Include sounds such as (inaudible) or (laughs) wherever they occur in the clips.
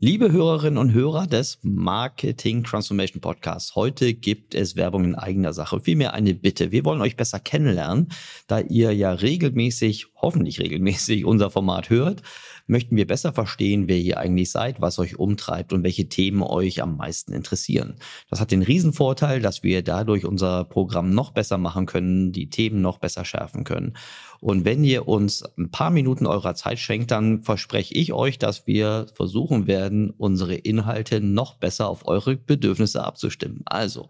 Liebe Hörerinnen und Hörer des Marketing Transformation Podcasts, heute gibt es Werbung in eigener Sache. Vielmehr eine Bitte. Wir wollen euch besser kennenlernen, da ihr ja regelmäßig, hoffentlich regelmäßig unser Format hört möchten wir besser verstehen, wer ihr eigentlich seid, was euch umtreibt und welche Themen euch am meisten interessieren. Das hat den Riesenvorteil, dass wir dadurch unser Programm noch besser machen können, die Themen noch besser schärfen können. Und wenn ihr uns ein paar Minuten eurer Zeit schenkt, dann verspreche ich euch, dass wir versuchen werden, unsere Inhalte noch besser auf eure Bedürfnisse abzustimmen. Also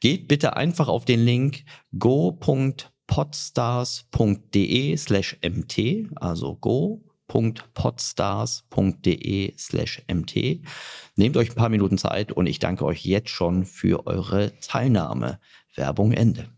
geht bitte einfach auf den Link go.podstars.de slash mt, also go www.podstars.de slash mt. Nehmt euch ein paar Minuten Zeit und ich danke euch jetzt schon für eure Teilnahme. Werbung Ende.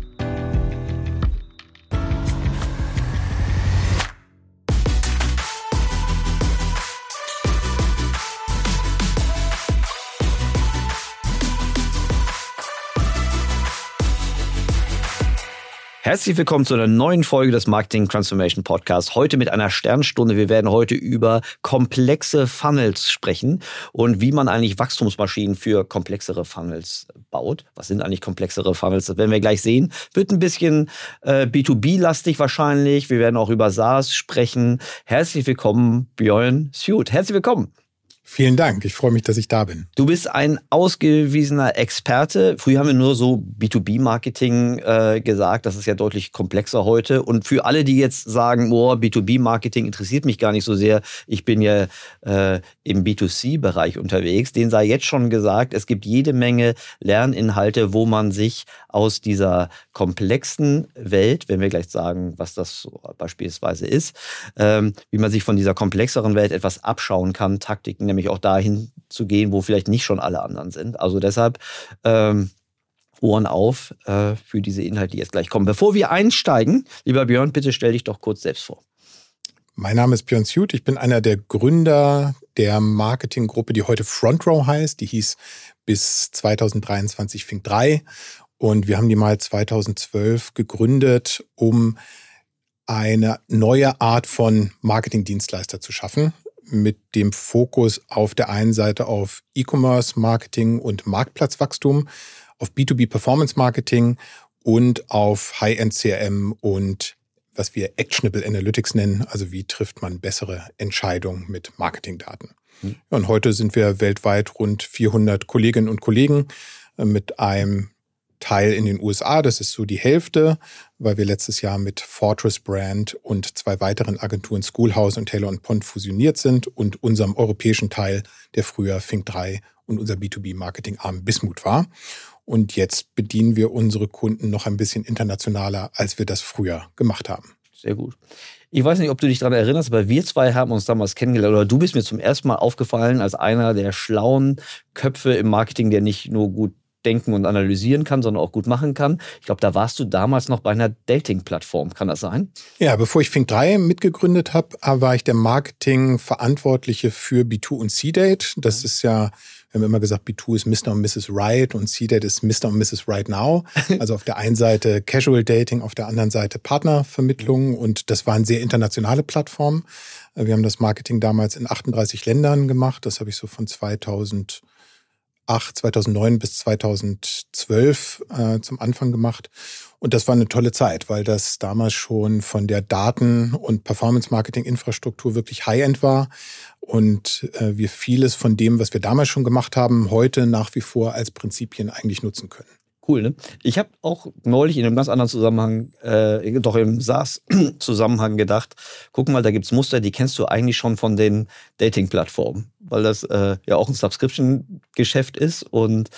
Herzlich willkommen zu einer neuen Folge des Marketing Transformation Podcasts. Heute mit einer Sternstunde. Wir werden heute über komplexe Funnels sprechen und wie man eigentlich Wachstumsmaschinen für komplexere Funnels baut. Was sind eigentlich komplexere Funnels? Das werden wir gleich sehen. Wird ein bisschen äh, B2B-lastig wahrscheinlich. Wir werden auch über SaaS sprechen. Herzlich willkommen, Björn Suit. Herzlich willkommen. Vielen Dank. Ich freue mich, dass ich da bin. Du bist ein ausgewiesener Experte. Früher haben wir nur so B2B-Marketing äh, gesagt. Das ist ja deutlich komplexer heute. Und für alle, die jetzt sagen, oh, B2B-Marketing interessiert mich gar nicht so sehr, ich bin ja äh, im B2C-Bereich unterwegs, denen sei jetzt schon gesagt, es gibt jede Menge Lerninhalte, wo man sich aus dieser komplexen Welt, wenn wir gleich sagen, was das beispielsweise ist, ähm, wie man sich von dieser komplexeren Welt etwas abschauen kann, Taktiken, nämlich nämlich auch dahin zu gehen, wo vielleicht nicht schon alle anderen sind. Also deshalb ähm, Ohren auf äh, für diese Inhalte, die jetzt gleich kommen. Bevor wir einsteigen, lieber Björn, bitte stell dich doch kurz selbst vor. Mein Name ist Björn Suit. Ich bin einer der Gründer der Marketinggruppe, die heute Front Row heißt. Die hieß bis 2023 Fink 3. Und wir haben die mal 2012 gegründet, um eine neue Art von Marketingdienstleister zu schaffen mit dem Fokus auf der einen Seite auf E-Commerce, Marketing und Marktplatzwachstum, auf B2B Performance Marketing und auf High-End CRM und was wir Actionable Analytics nennen, also wie trifft man bessere Entscheidungen mit Marketingdaten. Mhm. Und heute sind wir weltweit rund 400 Kolleginnen und Kollegen äh, mit einem Teil in den USA. Das ist so die Hälfte, weil wir letztes Jahr mit Fortress Brand und zwei weiteren Agenturen Schoolhouse und Taylor Pond fusioniert sind und unserem europäischen Teil, der früher Fink 3 und unser B2B-Marketing-Arm Bismut war. Und jetzt bedienen wir unsere Kunden noch ein bisschen internationaler, als wir das früher gemacht haben. Sehr gut. Ich weiß nicht, ob du dich daran erinnerst, aber wir zwei haben uns damals kennengelernt oder du bist mir zum ersten Mal aufgefallen als einer der schlauen Köpfe im Marketing, der nicht nur gut denken und analysieren kann, sondern auch gut machen kann. Ich glaube, da warst du damals noch bei einer Dating-Plattform. Kann das sein? Ja, bevor ich Fink 3 mitgegründet habe, war ich der Marketing-Verantwortliche für B2 und C-Date. Das ist ja, wir haben immer gesagt, B2 ist Mr. und Mrs. Right und C-Date ist Mr. und Mrs. Right Now. (laughs) Also auf der einen Seite Casual Dating, auf der anderen Seite Partnervermittlung und das waren sehr internationale Plattformen. Wir haben das Marketing damals in 38 Ländern gemacht. Das habe ich so von 2000 2008, 2009 bis 2012 äh, zum Anfang gemacht. Und das war eine tolle Zeit, weil das damals schon von der Daten- und Performance-Marketing-Infrastruktur wirklich High-End war und äh, wir vieles von dem, was wir damals schon gemacht haben, heute nach wie vor als Prinzipien eigentlich nutzen können. Cool, ne? Ich habe auch neulich in einem ganz anderen Zusammenhang, äh, doch im SaaS-Zusammenhang (clears throat) gedacht, guck mal, da gibt es Muster, die kennst du eigentlich schon von den Dating-Plattformen, weil das äh, ja auch ein Subscription-Geschäft ist und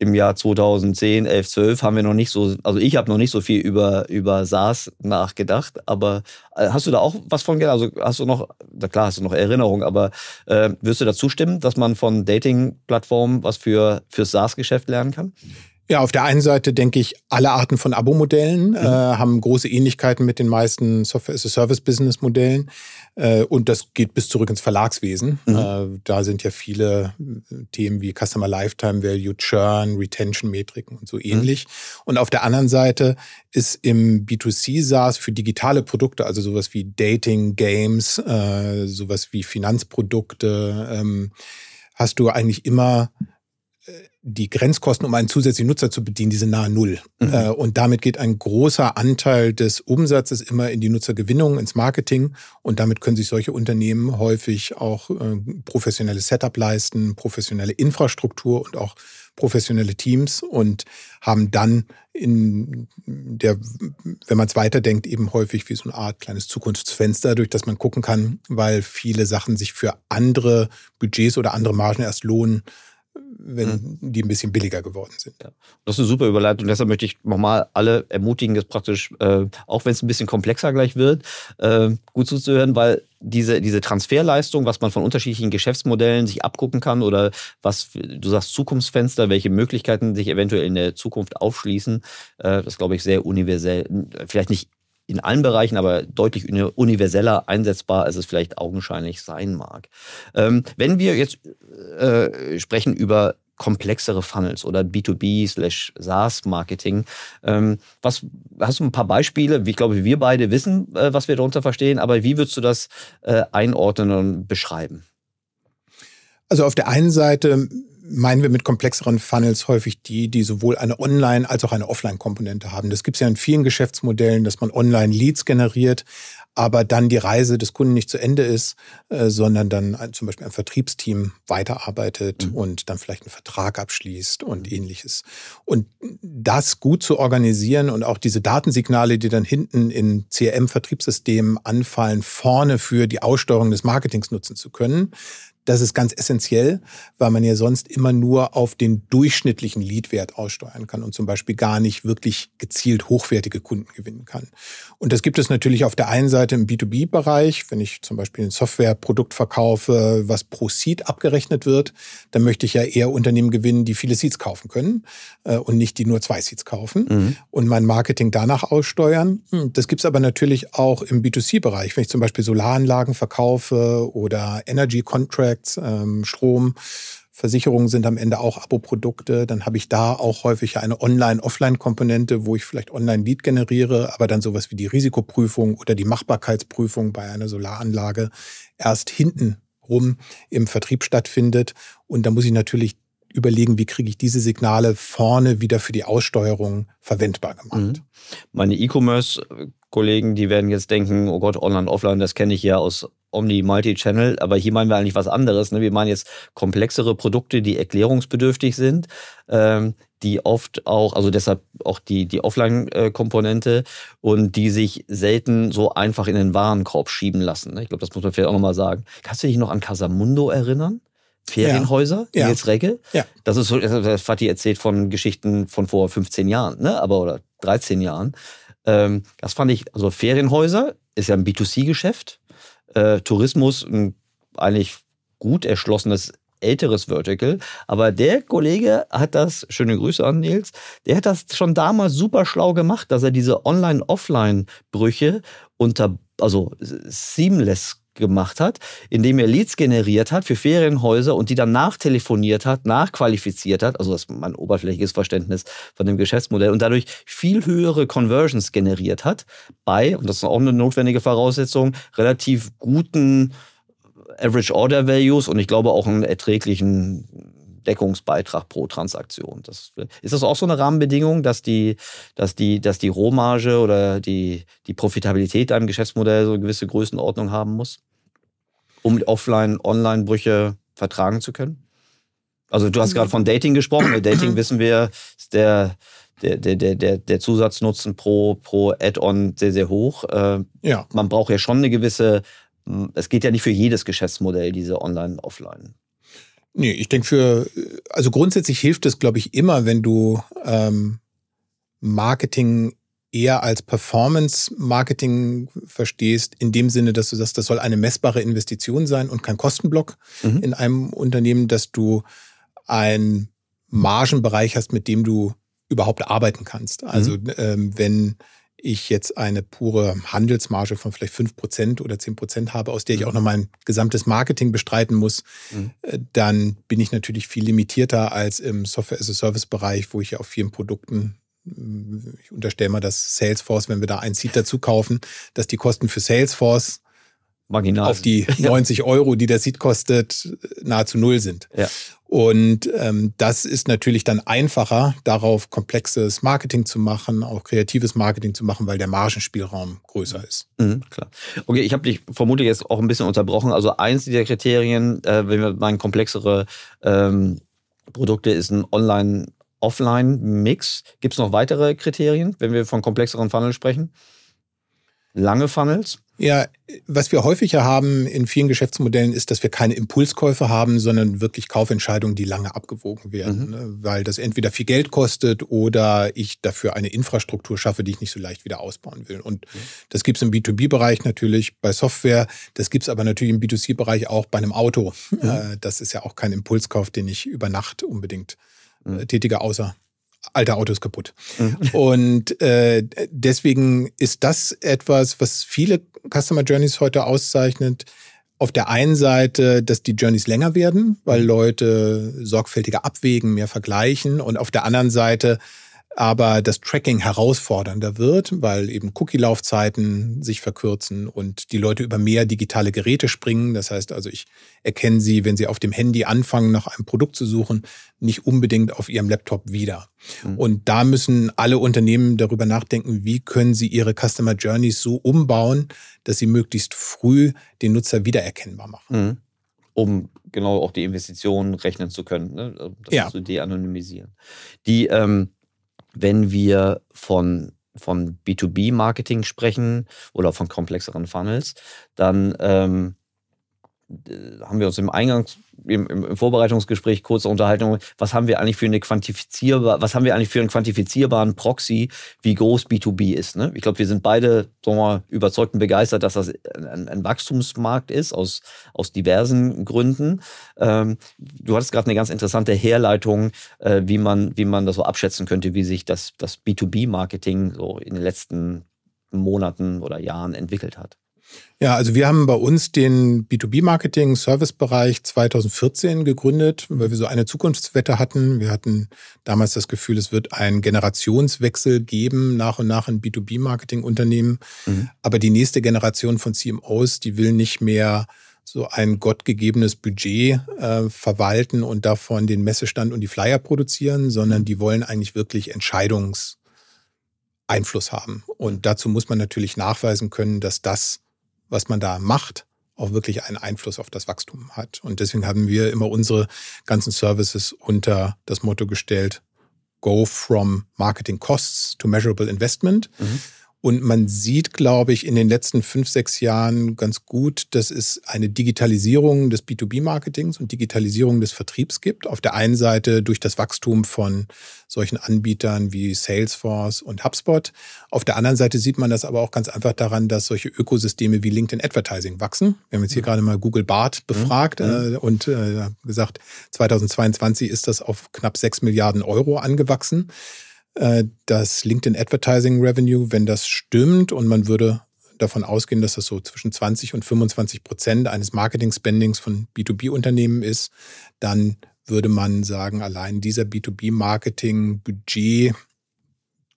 im Jahr 2010, 11, 12 haben wir noch nicht so, also ich habe noch nicht so viel über, über SaaS nachgedacht, aber äh, hast du da auch was von gedacht? Also hast du noch, na klar hast du noch Erinnerungen, aber äh, wirst du dazu stimmen, dass man von Dating-Plattformen was für, fürs SaaS-Geschäft lernen kann? Ja, auf der einen Seite denke ich, alle Arten von Abo-Modellen mhm. äh, haben große Ähnlichkeiten mit den meisten Software-as-a-Service-Business-Modellen. Äh, und das geht bis zurück ins Verlagswesen. Mhm. Äh, da sind ja viele äh, Themen wie Customer Lifetime Value, Churn, Retention-Metriken und so mhm. ähnlich. Mhm. Und auf der anderen Seite ist im B2C SaaS für digitale Produkte, also sowas wie Dating, Games, äh, sowas wie Finanzprodukte, ähm, hast du eigentlich immer die Grenzkosten, um einen zusätzlichen Nutzer zu bedienen, diese nahe Null. Mhm. Äh, und damit geht ein großer Anteil des Umsatzes immer in die Nutzergewinnung, ins Marketing. Und damit können sich solche Unternehmen häufig auch äh, professionelle Setup leisten, professionelle Infrastruktur und auch professionelle Teams und haben dann in der, wenn man es weiterdenkt, eben häufig wie so eine Art kleines Zukunftsfenster, durch das man gucken kann, weil viele Sachen sich für andere Budgets oder andere Margen erst lohnen, wenn mhm. die ein bisschen billiger geworden sind. Ja. Das ist eine super Überleitung. Deshalb möchte ich nochmal alle ermutigen, das praktisch, äh, auch wenn es ein bisschen komplexer gleich wird, äh, gut zuzuhören, weil diese, diese Transferleistung, was man von unterschiedlichen Geschäftsmodellen sich abgucken kann oder was, du sagst Zukunftsfenster, welche Möglichkeiten sich eventuell in der Zukunft aufschließen, äh, das glaube ich sehr universell, vielleicht nicht in allen Bereichen, aber deutlich universeller einsetzbar, als es vielleicht augenscheinlich sein mag. Ähm, wenn wir jetzt äh, sprechen über komplexere Funnels oder B2B slash SaaS-Marketing. Ähm, was, hast du ein paar Beispiele? Ich glaube, wir beide wissen, äh, was wir darunter verstehen, aber wie würdest du das äh, einordnen und beschreiben? Also auf der einen Seite meinen wir mit komplexeren Funnels häufig die, die sowohl eine Online- als auch eine Offline-Komponente haben. Das gibt es ja in vielen Geschäftsmodellen, dass man Online-Leads generiert, aber dann die Reise des Kunden nicht zu Ende ist, äh, sondern dann zum Beispiel ein Vertriebsteam weiterarbeitet mhm. und dann vielleicht einen Vertrag abschließt und ähnliches. Und das gut zu organisieren und auch diese Datensignale, die dann hinten in CRM-Vertriebssystemen anfallen, vorne für die Aussteuerung des Marketings nutzen zu können, das ist ganz essentiell, weil man ja sonst immer nur auf den durchschnittlichen Leadwert aussteuern kann und zum Beispiel gar nicht wirklich gezielt hochwertige Kunden gewinnen kann. Und das gibt es natürlich auf der einen Seite im B2B-Bereich. Wenn ich zum Beispiel ein Softwareprodukt verkaufe, was pro Seed abgerechnet wird, dann möchte ich ja eher Unternehmen gewinnen, die viele Seeds kaufen können äh, und nicht die nur zwei Seeds kaufen mhm. und mein Marketing danach aussteuern. Hm, das gibt es aber natürlich auch im B2C-Bereich. Wenn ich zum Beispiel Solaranlagen verkaufe oder Energy Contracts, Contracts, ähm, Strom, Versicherungen sind am Ende auch Abo-Produkte. Dann habe ich da auch häufig eine Online-Offline-Komponente, wo ich vielleicht Online-Lead generiere, aber dann sowas wie die Risikoprüfung oder die Machbarkeitsprüfung bei einer Solaranlage erst hinten rum im Vertrieb stattfindet. Und da muss ich natürlich überlegen, wie kriege ich diese Signale vorne wieder für die Aussteuerung verwendbar gemacht. Mhm. Meine E-Commerce-Kollegen, die werden jetzt denken, oh Gott, Online, Offline, das kenne ich ja aus Omni Multi-Channel, aber hier meinen wir eigentlich was anderes. Ne? Wir meinen jetzt komplexere Produkte, die erklärungsbedürftig sind, ähm, die oft auch, also deshalb auch die, die Offline-Komponente und die sich selten so einfach in den Warenkorb schieben lassen. Ne? Ich glaube, das muss man vielleicht auch nochmal sagen. Kannst du dich noch an Casamundo erinnern? Ferienhäuser, ja. Nils Regge. Ja. Das ist so, das Fatih erzählt von Geschichten von vor 15 Jahren, ne? aber oder 13 Jahren. Ähm, das fand ich, also Ferienhäuser ist ja ein B2C-Geschäft äh, Tourismus ein eigentlich gut erschlossenes älteres Vertical. Aber der Kollege hat das, schöne Grüße an Nils, der hat das schon damals super schlau gemacht, dass er diese Online-Offline-Brüche unter, also seamless gemacht hat, indem er Leads generiert hat für Ferienhäuser und die dann nachtelefoniert hat, nachqualifiziert hat, also das ist mein oberflächliches Verständnis von dem Geschäftsmodell und dadurch viel höhere Conversions generiert hat bei, und das ist auch eine notwendige Voraussetzung, relativ guten Average Order Values und ich glaube auch einen erträglichen Deckungsbeitrag pro Transaktion. Das, ist das auch so eine Rahmenbedingung, dass die, dass die, dass die Rohmarge oder die, die Profitabilität einem Geschäftsmodell so eine gewisse Größenordnung haben muss, um Offline-Online-Brüche vertragen zu können? Also du hast gerade von Dating gesprochen. Bei Dating wissen wir, ist der, der, der, der, der Zusatznutzen pro, pro Add-on sehr, sehr hoch. Äh, ja. Man braucht ja schon eine gewisse, es geht ja nicht für jedes Geschäftsmodell, diese Online-Offline. Nee, ich denke für, also grundsätzlich hilft es, glaube ich, immer, wenn du ähm, Marketing eher als Performance-Marketing verstehst, in dem Sinne, dass du sagst, das soll eine messbare Investition sein und kein Kostenblock mhm. in einem Unternehmen, dass du einen Margenbereich hast, mit dem du überhaupt arbeiten kannst. Also mhm. ähm, wenn ich jetzt eine pure Handelsmarge von vielleicht 5% oder 10% habe, aus der ich auch noch mein gesamtes Marketing bestreiten muss, mhm. Äh, dann bin ich natürlich viel limitierter als im Software-as-a-Service-Bereich, wo ich ja auf vielen Produkten ich unterstelle mal, dass Salesforce, wenn wir da ein Seat dazu kaufen, dass die Kosten für Salesforce Marginal. auf die (laughs) 90 Euro, die der Seed kostet, nahezu null sind. Ja. Und ähm, das ist natürlich dann einfacher, darauf komplexes Marketing zu machen, auch kreatives Marketing zu machen, weil der Margenspielraum größer ist. Mhm, klar. Okay, ich habe dich vermutlich jetzt auch ein bisschen unterbrochen. Also eins dieser Kriterien, äh, wenn wir meinen komplexere ähm, Produkte, ist ein Online- Offline-Mix. Gibt es noch weitere Kriterien, wenn wir von komplexeren Funnels sprechen? Lange Funnels? Ja, was wir häufiger haben in vielen Geschäftsmodellen ist, dass wir keine Impulskäufe haben, sondern wirklich Kaufentscheidungen, die lange abgewogen werden, mhm. Ne? weil das entweder viel Geld kostet oder ich dafür eine Infrastruktur schaffe, die ich nicht so leicht wieder ausbauen will. Und mhm. das gibt's im B2B-Bereich natürlich bei Software, das gibt's aber natürlich im B2C-Bereich auch bei einem Auto. Mhm. Das ist ja auch kein Impulskauf, den ich über Nacht unbedingt äh, mhm. tätige, außer alte Autos kaputt. Mhm. (laughs) Und äh, deswegen ist das etwas, was viele Customer Journeys heute auszeichnet. Auf der einen Seite, dass die Journeys länger werden, weil Leute sorgfältiger abwägen, mehr vergleichen. Und auf der anderen Seite aber das Tracking herausfordernder wird, weil eben Cookie-Laufzeiten sich verkürzen und die Leute über mehr digitale Geräte springen. Das heißt also, ich erkenne sie, wenn sie auf dem Handy anfangen, nach einem Produkt zu suchen, nicht unbedingt auf ihrem Laptop wieder. Mhm. Und da müssen alle Unternehmen darüber nachdenken, wie können sie ihre Customer Journeys so umbauen, dass sie möglichst früh den Nutzer wiedererkennbar machen. Mhm um genau auch die Investitionen rechnen zu können, ne? das ja. zu de-anonymisieren. Die ähm, wenn wir von, von B2B-Marketing sprechen oder von komplexeren Funnels, dann ähm, haben wir uns im Eingangs, im, im, Vorbereitungsgespräch kurz unterhalten, was haben wir eigentlich für eine quantifizierbar, was haben wir eigentlich für einen quantifizierbaren Proxy, wie groß B2B ist. Ne? Ich glaube, wir sind beide sagen wir mal, überzeugt und begeistert, dass das ein, ein Wachstumsmarkt ist, aus, aus diversen Gründen. Ähm, du hattest gerade eine ganz interessante Herleitung, äh, wie, man, wie man das so abschätzen könnte, wie sich das, das B2B-Marketing so in den letzten Monaten oder Jahren entwickelt hat. Ja, also wir haben bei uns den B2B-Marketing-Service-Bereich 2014 gegründet, weil wir so eine Zukunftswette hatten. Wir hatten damals das Gefühl, es wird einen Generationswechsel geben, nach und nach in B2B-Marketing-Unternehmen. Mhm. Aber die nächste Generation von CMOs, die will nicht mehr so ein gottgegebenes Budget äh, verwalten und davon den Messestand und die Flyer produzieren, sondern die wollen eigentlich wirklich Entscheidungseinfluss haben. Und dazu muss man natürlich nachweisen können, dass das was man da macht, auch wirklich einen Einfluss auf das Wachstum hat. Und deswegen haben wir immer unsere ganzen Services unter das Motto gestellt, Go from Marketing Costs to Measurable Investment. Mhm. Und man sieht, glaube ich, in den letzten fünf, sechs Jahren ganz gut, dass es eine Digitalisierung des B2B-Marketings und Digitalisierung des Vertriebs gibt. Auf der einen Seite durch das Wachstum von solchen Anbietern wie Salesforce und HubSpot. Auf der anderen Seite sieht man das aber auch ganz einfach daran, dass solche Ökosysteme wie LinkedIn Advertising wachsen. Wir haben jetzt hier mhm. gerade mal Google Bart befragt mhm. äh, und äh, gesagt, 2022 ist das auf knapp sechs Milliarden Euro angewachsen. Äh, das LinkedIn Advertising Revenue, wenn das stimmt und man würde davon ausgehen, dass das so zwischen 20 und 25 Prozent eines Marketing-Spendings von B2B-Unternehmen ist, dann würde man sagen, allein dieser B2B-Marketing-Budget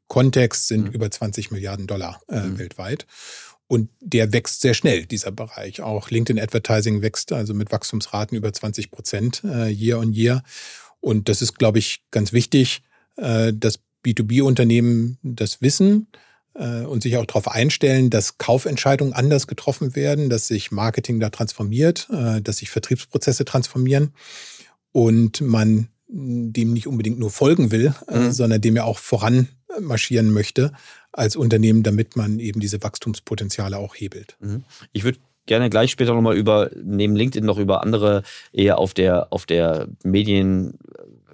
Kontext sind mhm. über 20 Milliarden Dollar äh, mhm. weltweit. Und der wächst sehr schnell, dieser Bereich. Auch LinkedIn Advertising wächst also mit Wachstumsraten über 20 Prozent äh, year on year. Und das ist, glaube ich, ganz wichtig, äh, dass B2B-Unternehmen das wissen äh, und sich auch darauf einstellen, dass Kaufentscheidungen anders getroffen werden, dass sich Marketing da transformiert, äh, dass sich Vertriebsprozesse transformieren und man dem nicht unbedingt nur folgen will, äh, mhm. sondern dem ja auch voranmarschieren möchte als Unternehmen, damit man eben diese Wachstumspotenziale auch hebelt. Mhm. Ich würde gerne gleich später nochmal über, neben LinkedIn noch über andere eher auf der, auf der Medien,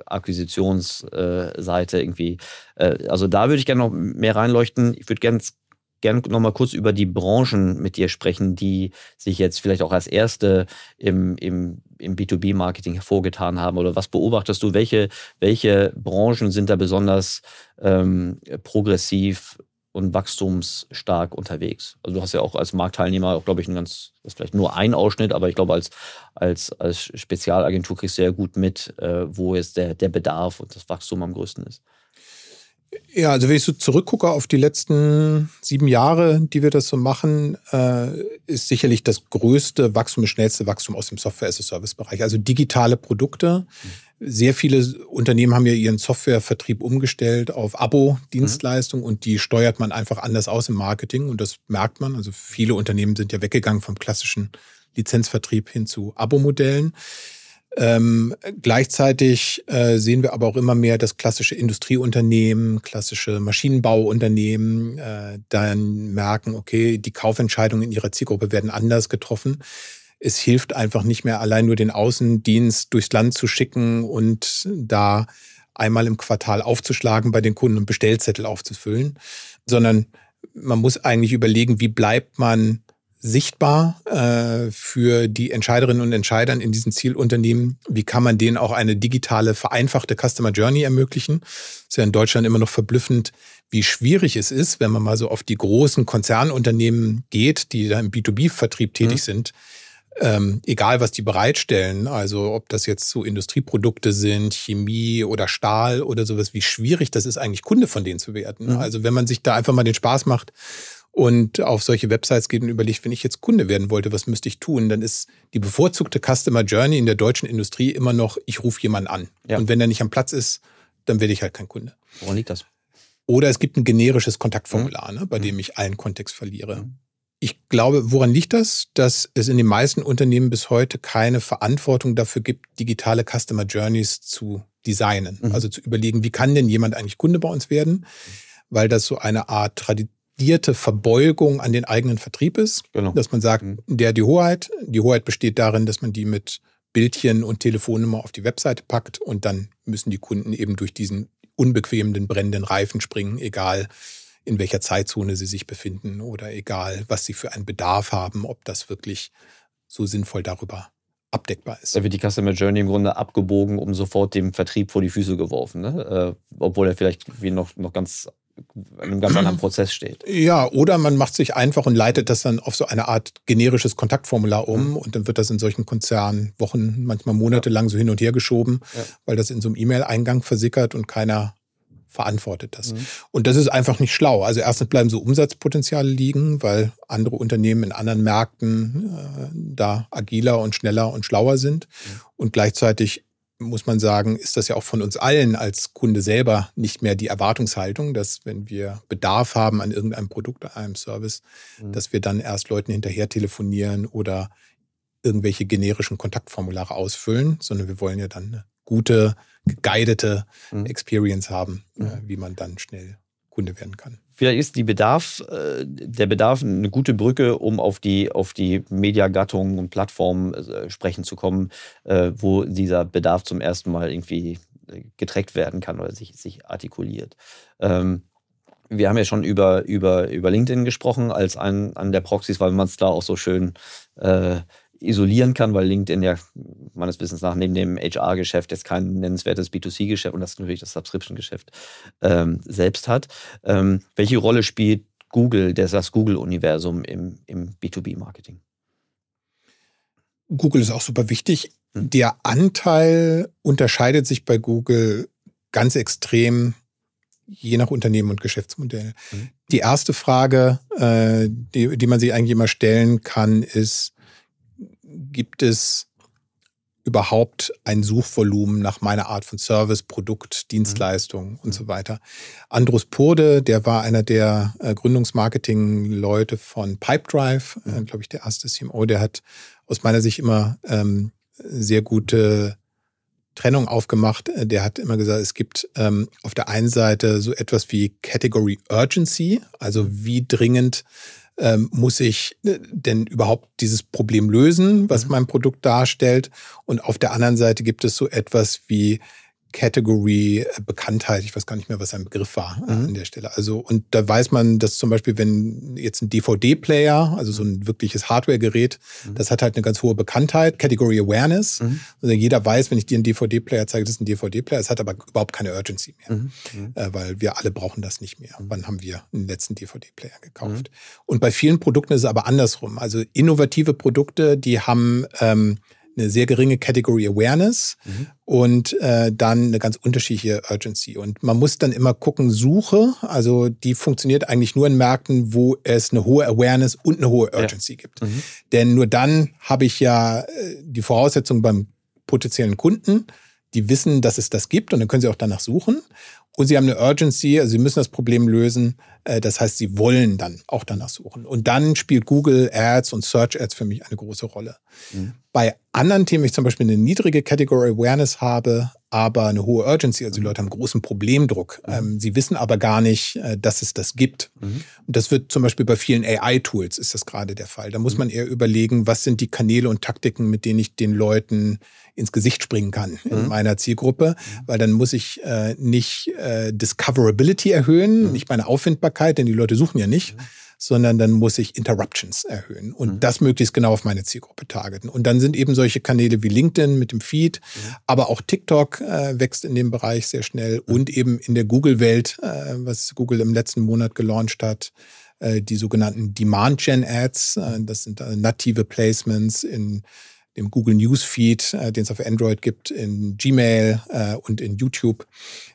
Akquisitionsseite irgendwie. Äh, also da würde ich gerne noch mehr reinleuchten. Ich würde gerne gerne noch mal kurz über die Branchen mit dir sprechen, die sich jetzt vielleicht auch als erste im, im im B2B-Marketing hervorgetan haben? Oder was beobachtest du? Welche, welche Branchen sind da besonders ähm, progressiv und wachstumsstark unterwegs? Also du hast ja auch als Marktteilnehmer auch, glaube ich, ein ganz, das ist vielleicht nur ein Ausschnitt, aber ich glaube, als, als, als Spezialagentur kriegst du ja gut mit, äh, wo jetzt der, der Bedarf und das Wachstum am größten ist. Ja, also wenn ich so zurückgucke auf die letzten sieben Jahre, die wir das so machen, äh, ist sicherlich das größte Wachstum, das schnellste Wachstum aus dem Software-as-a-Service-Bereich. Also digitale Produkte. Sehr viele Unternehmen haben ja ihren Softwarevertrieb umgestellt auf Abo-Dienstleistungen mhm. und die steuert man einfach anders aus im Marketing und das merkt man. Also viele Unternehmen sind ja weggegangen vom klassischen Lizenzvertrieb hin zu Abo-Modellen. Ähm, gleichzeitig äh, sehen wir aber auch immer mehr, dass klassische Industrieunternehmen, klassische Maschinenbauunternehmen äh, dann merken, okay, die Kaufentscheidungen in ihrer Zielgruppe werden anders getroffen. Es hilft einfach nicht mehr allein nur den Außendienst durchs Land zu schicken und da einmal im Quartal aufzuschlagen bei den Kunden und Bestellzettel aufzufüllen, sondern man muss eigentlich überlegen, wie bleibt man sichtbar äh, für die Entscheiderinnen und Entscheider in diesen Zielunternehmen? Wie kann man denen auch eine digitale, vereinfachte Customer Journey ermöglichen? Es ist ja in Deutschland immer noch verblüffend, wie schwierig es ist, wenn man mal so auf die großen Konzernunternehmen geht, die da im B2B-Vertrieb tätig mhm. sind. Ähm, egal, was die bereitstellen, also ob das jetzt so Industrieprodukte sind, Chemie oder Stahl oder sowas, wie schwierig das ist, eigentlich Kunde von denen zu werden. Mhm. Also wenn man sich da einfach mal den Spaß macht, und auf solche Websites geht und überlegt, wenn ich jetzt Kunde werden wollte, was müsste ich tun? Dann ist die bevorzugte Customer Journey in der deutschen Industrie immer noch, ich rufe jemanden an. Ja. Und wenn er nicht am Platz ist, dann werde ich halt kein Kunde. Woran liegt das? Oder es gibt ein generisches Kontaktformular, mhm. ne, bei mhm. dem ich allen Kontext verliere. Mhm. Ich glaube, woran liegt das? Dass es in den meisten Unternehmen bis heute keine Verantwortung dafür gibt, digitale Customer Journeys zu designen. Mhm. Also zu überlegen, wie kann denn jemand eigentlich Kunde bei uns werden? Weil das so eine Art Tradition dezidierte Verbeugung an den eigenen Vertrieb ist. Genau. Dass man sagt, mhm. der die Hoheit. Die Hoheit besteht darin, dass man die mit Bildchen und Telefonnummer auf die Webseite packt und dann müssen die Kunden eben durch diesen unbequemen, brennenden Reifen springen, egal in welcher Zeitzone sie sich befinden oder egal, was sie für einen Bedarf haben, ob das wirklich so sinnvoll darüber abdeckbar ist. Da wird die Customer Journey im Grunde abgebogen, um sofort dem Vertrieb vor die Füße geworfen, ne? äh, obwohl er vielleicht wie noch, noch ganz einem ganz anderen Prozess steht. Ja, oder man macht sich einfach und leitet das dann auf so eine Art generisches Kontaktformular um mhm. und dann wird das in solchen Konzernen Wochen, manchmal Monate lang so hin und her geschoben, ja. weil das in so einem E-Mail-Eingang versickert und keiner verantwortet das. Mhm. Und das ist einfach nicht schlau. Also erstens bleiben so Umsatzpotenziale liegen, weil andere Unternehmen in anderen Märkten äh, da agiler und schneller und schlauer sind. Mhm. Und gleichzeitig muss man sagen, ist das ja auch von uns allen als Kunde selber nicht mehr die Erwartungshaltung, dass wenn wir Bedarf haben an irgendeinem Produkt, an einem Service, mhm. dass wir dann erst Leuten hinterher telefonieren oder irgendwelche generischen Kontaktformulare ausfüllen, sondern wir wollen ja dann eine gute, geguidete mhm. Experience haben, mhm. äh, wie man dann schnell Kunde werden kann. Vielleicht ist die Bedarf, äh, der Bedarf eine gute Brücke, um auf die, auf die Mediagattungen und Plattformen äh, sprechen zu kommen, äh, wo dieser Bedarf zum ersten Mal irgendwie getrackt werden kann oder sich, sich artikuliert. Ähm, wir haben ja schon über, über, über LinkedIn gesprochen als einen, an der Proxys, weil man es da auch so schön isolieren kann, weil LinkedIn ja meines Wissens nach neben dem HR-Geschäft jetzt kein nennenswertes B2C-Geschäft und das natürlich das Subscription-Geschäft ähm, selbst hat. Ähm, welche Rolle spielt Google, das Google-Universum im, im B2B-Marketing? Google ist auch super wichtig. Hm. Der Anteil unterscheidet sich bei Google ganz extrem je nach Unternehmen und Geschäftsmodell. Mhm. Die erste Frage, äh, die, die man sich eigentlich immer stellen kann, ist, gibt es überhaupt ein Suchvolumen nach meiner Art von Service, Produkt, Dienstleistung mhm. und so weiter. Andros Purde, der war einer der äh, Gründungsmarketing-Leute von Pipedrive, äh, mhm. glaube ich, der erste CMO, der hat aus meiner Sicht immer ähm, sehr gute Trennung aufgemacht. Äh, der hat immer gesagt, es gibt ähm, auf der einen Seite so etwas wie Category Urgency, also wie dringend ähm, muss ich äh, denn überhaupt dieses Problem lösen, was mhm. mein Produkt darstellt? Und auf der anderen Seite gibt es so etwas wie Category äh, Bekanntheit. Ich weiß gar nicht mehr, was sein Begriff war äh, mhm. an der Stelle. Also, und da weiß man, dass zum Beispiel, wenn jetzt ein DVD-Player, also so ein wirkliches Hardware-Gerät, mhm. das hat halt eine ganz hohe Bekanntheit, Category Awareness. Mhm. Also jeder weiß, wenn ich dir einen DVD-Player zeige, das ist ein DVD-Player. Es hat aber überhaupt keine Urgency mehr, mhm. Mhm. äh, weil wir alle brauchen das nicht mehr. Mhm. Wann haben wir einen letzten DVD-Player gekauft? Und bei vielen Produkten ist es aber andersrum. Also innovative Produkte, die haben ähm, eine sehr geringe Category Awareness mhm. und äh, dann eine ganz unterschiedliche Urgency. Und man muss dann immer gucken, Suche, also die funktioniert eigentlich nur in Märkten, wo es eine hohe Awareness und eine hohe Urgency ja. gibt. Mhm. Denn nur dann habe ich ja äh, die Voraussetzung beim potenziellen Kunden, die wissen, dass es das gibt und dann können sie auch danach suchen. Und sie haben eine Urgency, also sie müssen das Problem lösen. Äh, das heißt, sie wollen dann auch danach suchen. Und dann spielt Google Ads und Search Ads für mich eine große Rolle. Mhm. Bei anderen Themen, ich zum Beispiel eine niedrige Category Awareness habe, aber eine hohe Urgency, also die Leute haben großen Problemdruck. Mhm. Ähm, sie wissen aber gar nicht, äh, dass es das gibt. Mhm. Und das wird zum Beispiel bei vielen AI-Tools ist das gerade der Fall. Da muss mhm. man eher überlegen, was sind die Kanäle und Taktiken, mit denen ich den Leuten ins Gesicht springen kann in mhm. meiner Zielgruppe, mhm. weil dann muss ich äh, nicht äh, Discoverability erhöhen, mhm. nicht meine Auffindbarkeit, denn die Leute suchen ja nicht, mhm. Sondern dann muss ich Interruptions erhöhen und mhm. das möglichst genau auf meine Zielgruppe targeten. Und dann sind eben solche Kanäle wie LinkedIn mit dem Feed, mhm. aber auch TikTok äh, wächst in dem Bereich sehr schnell und eben in der Google-Welt, äh, was Google im letzten Monat gelauncht hat, äh, die sogenannten Demand-Gen-Ads, äh, das sind äh, native Placements in dem Google Newsfeed, äh, den es auf Android gibt, in Gmail äh, und in YouTube,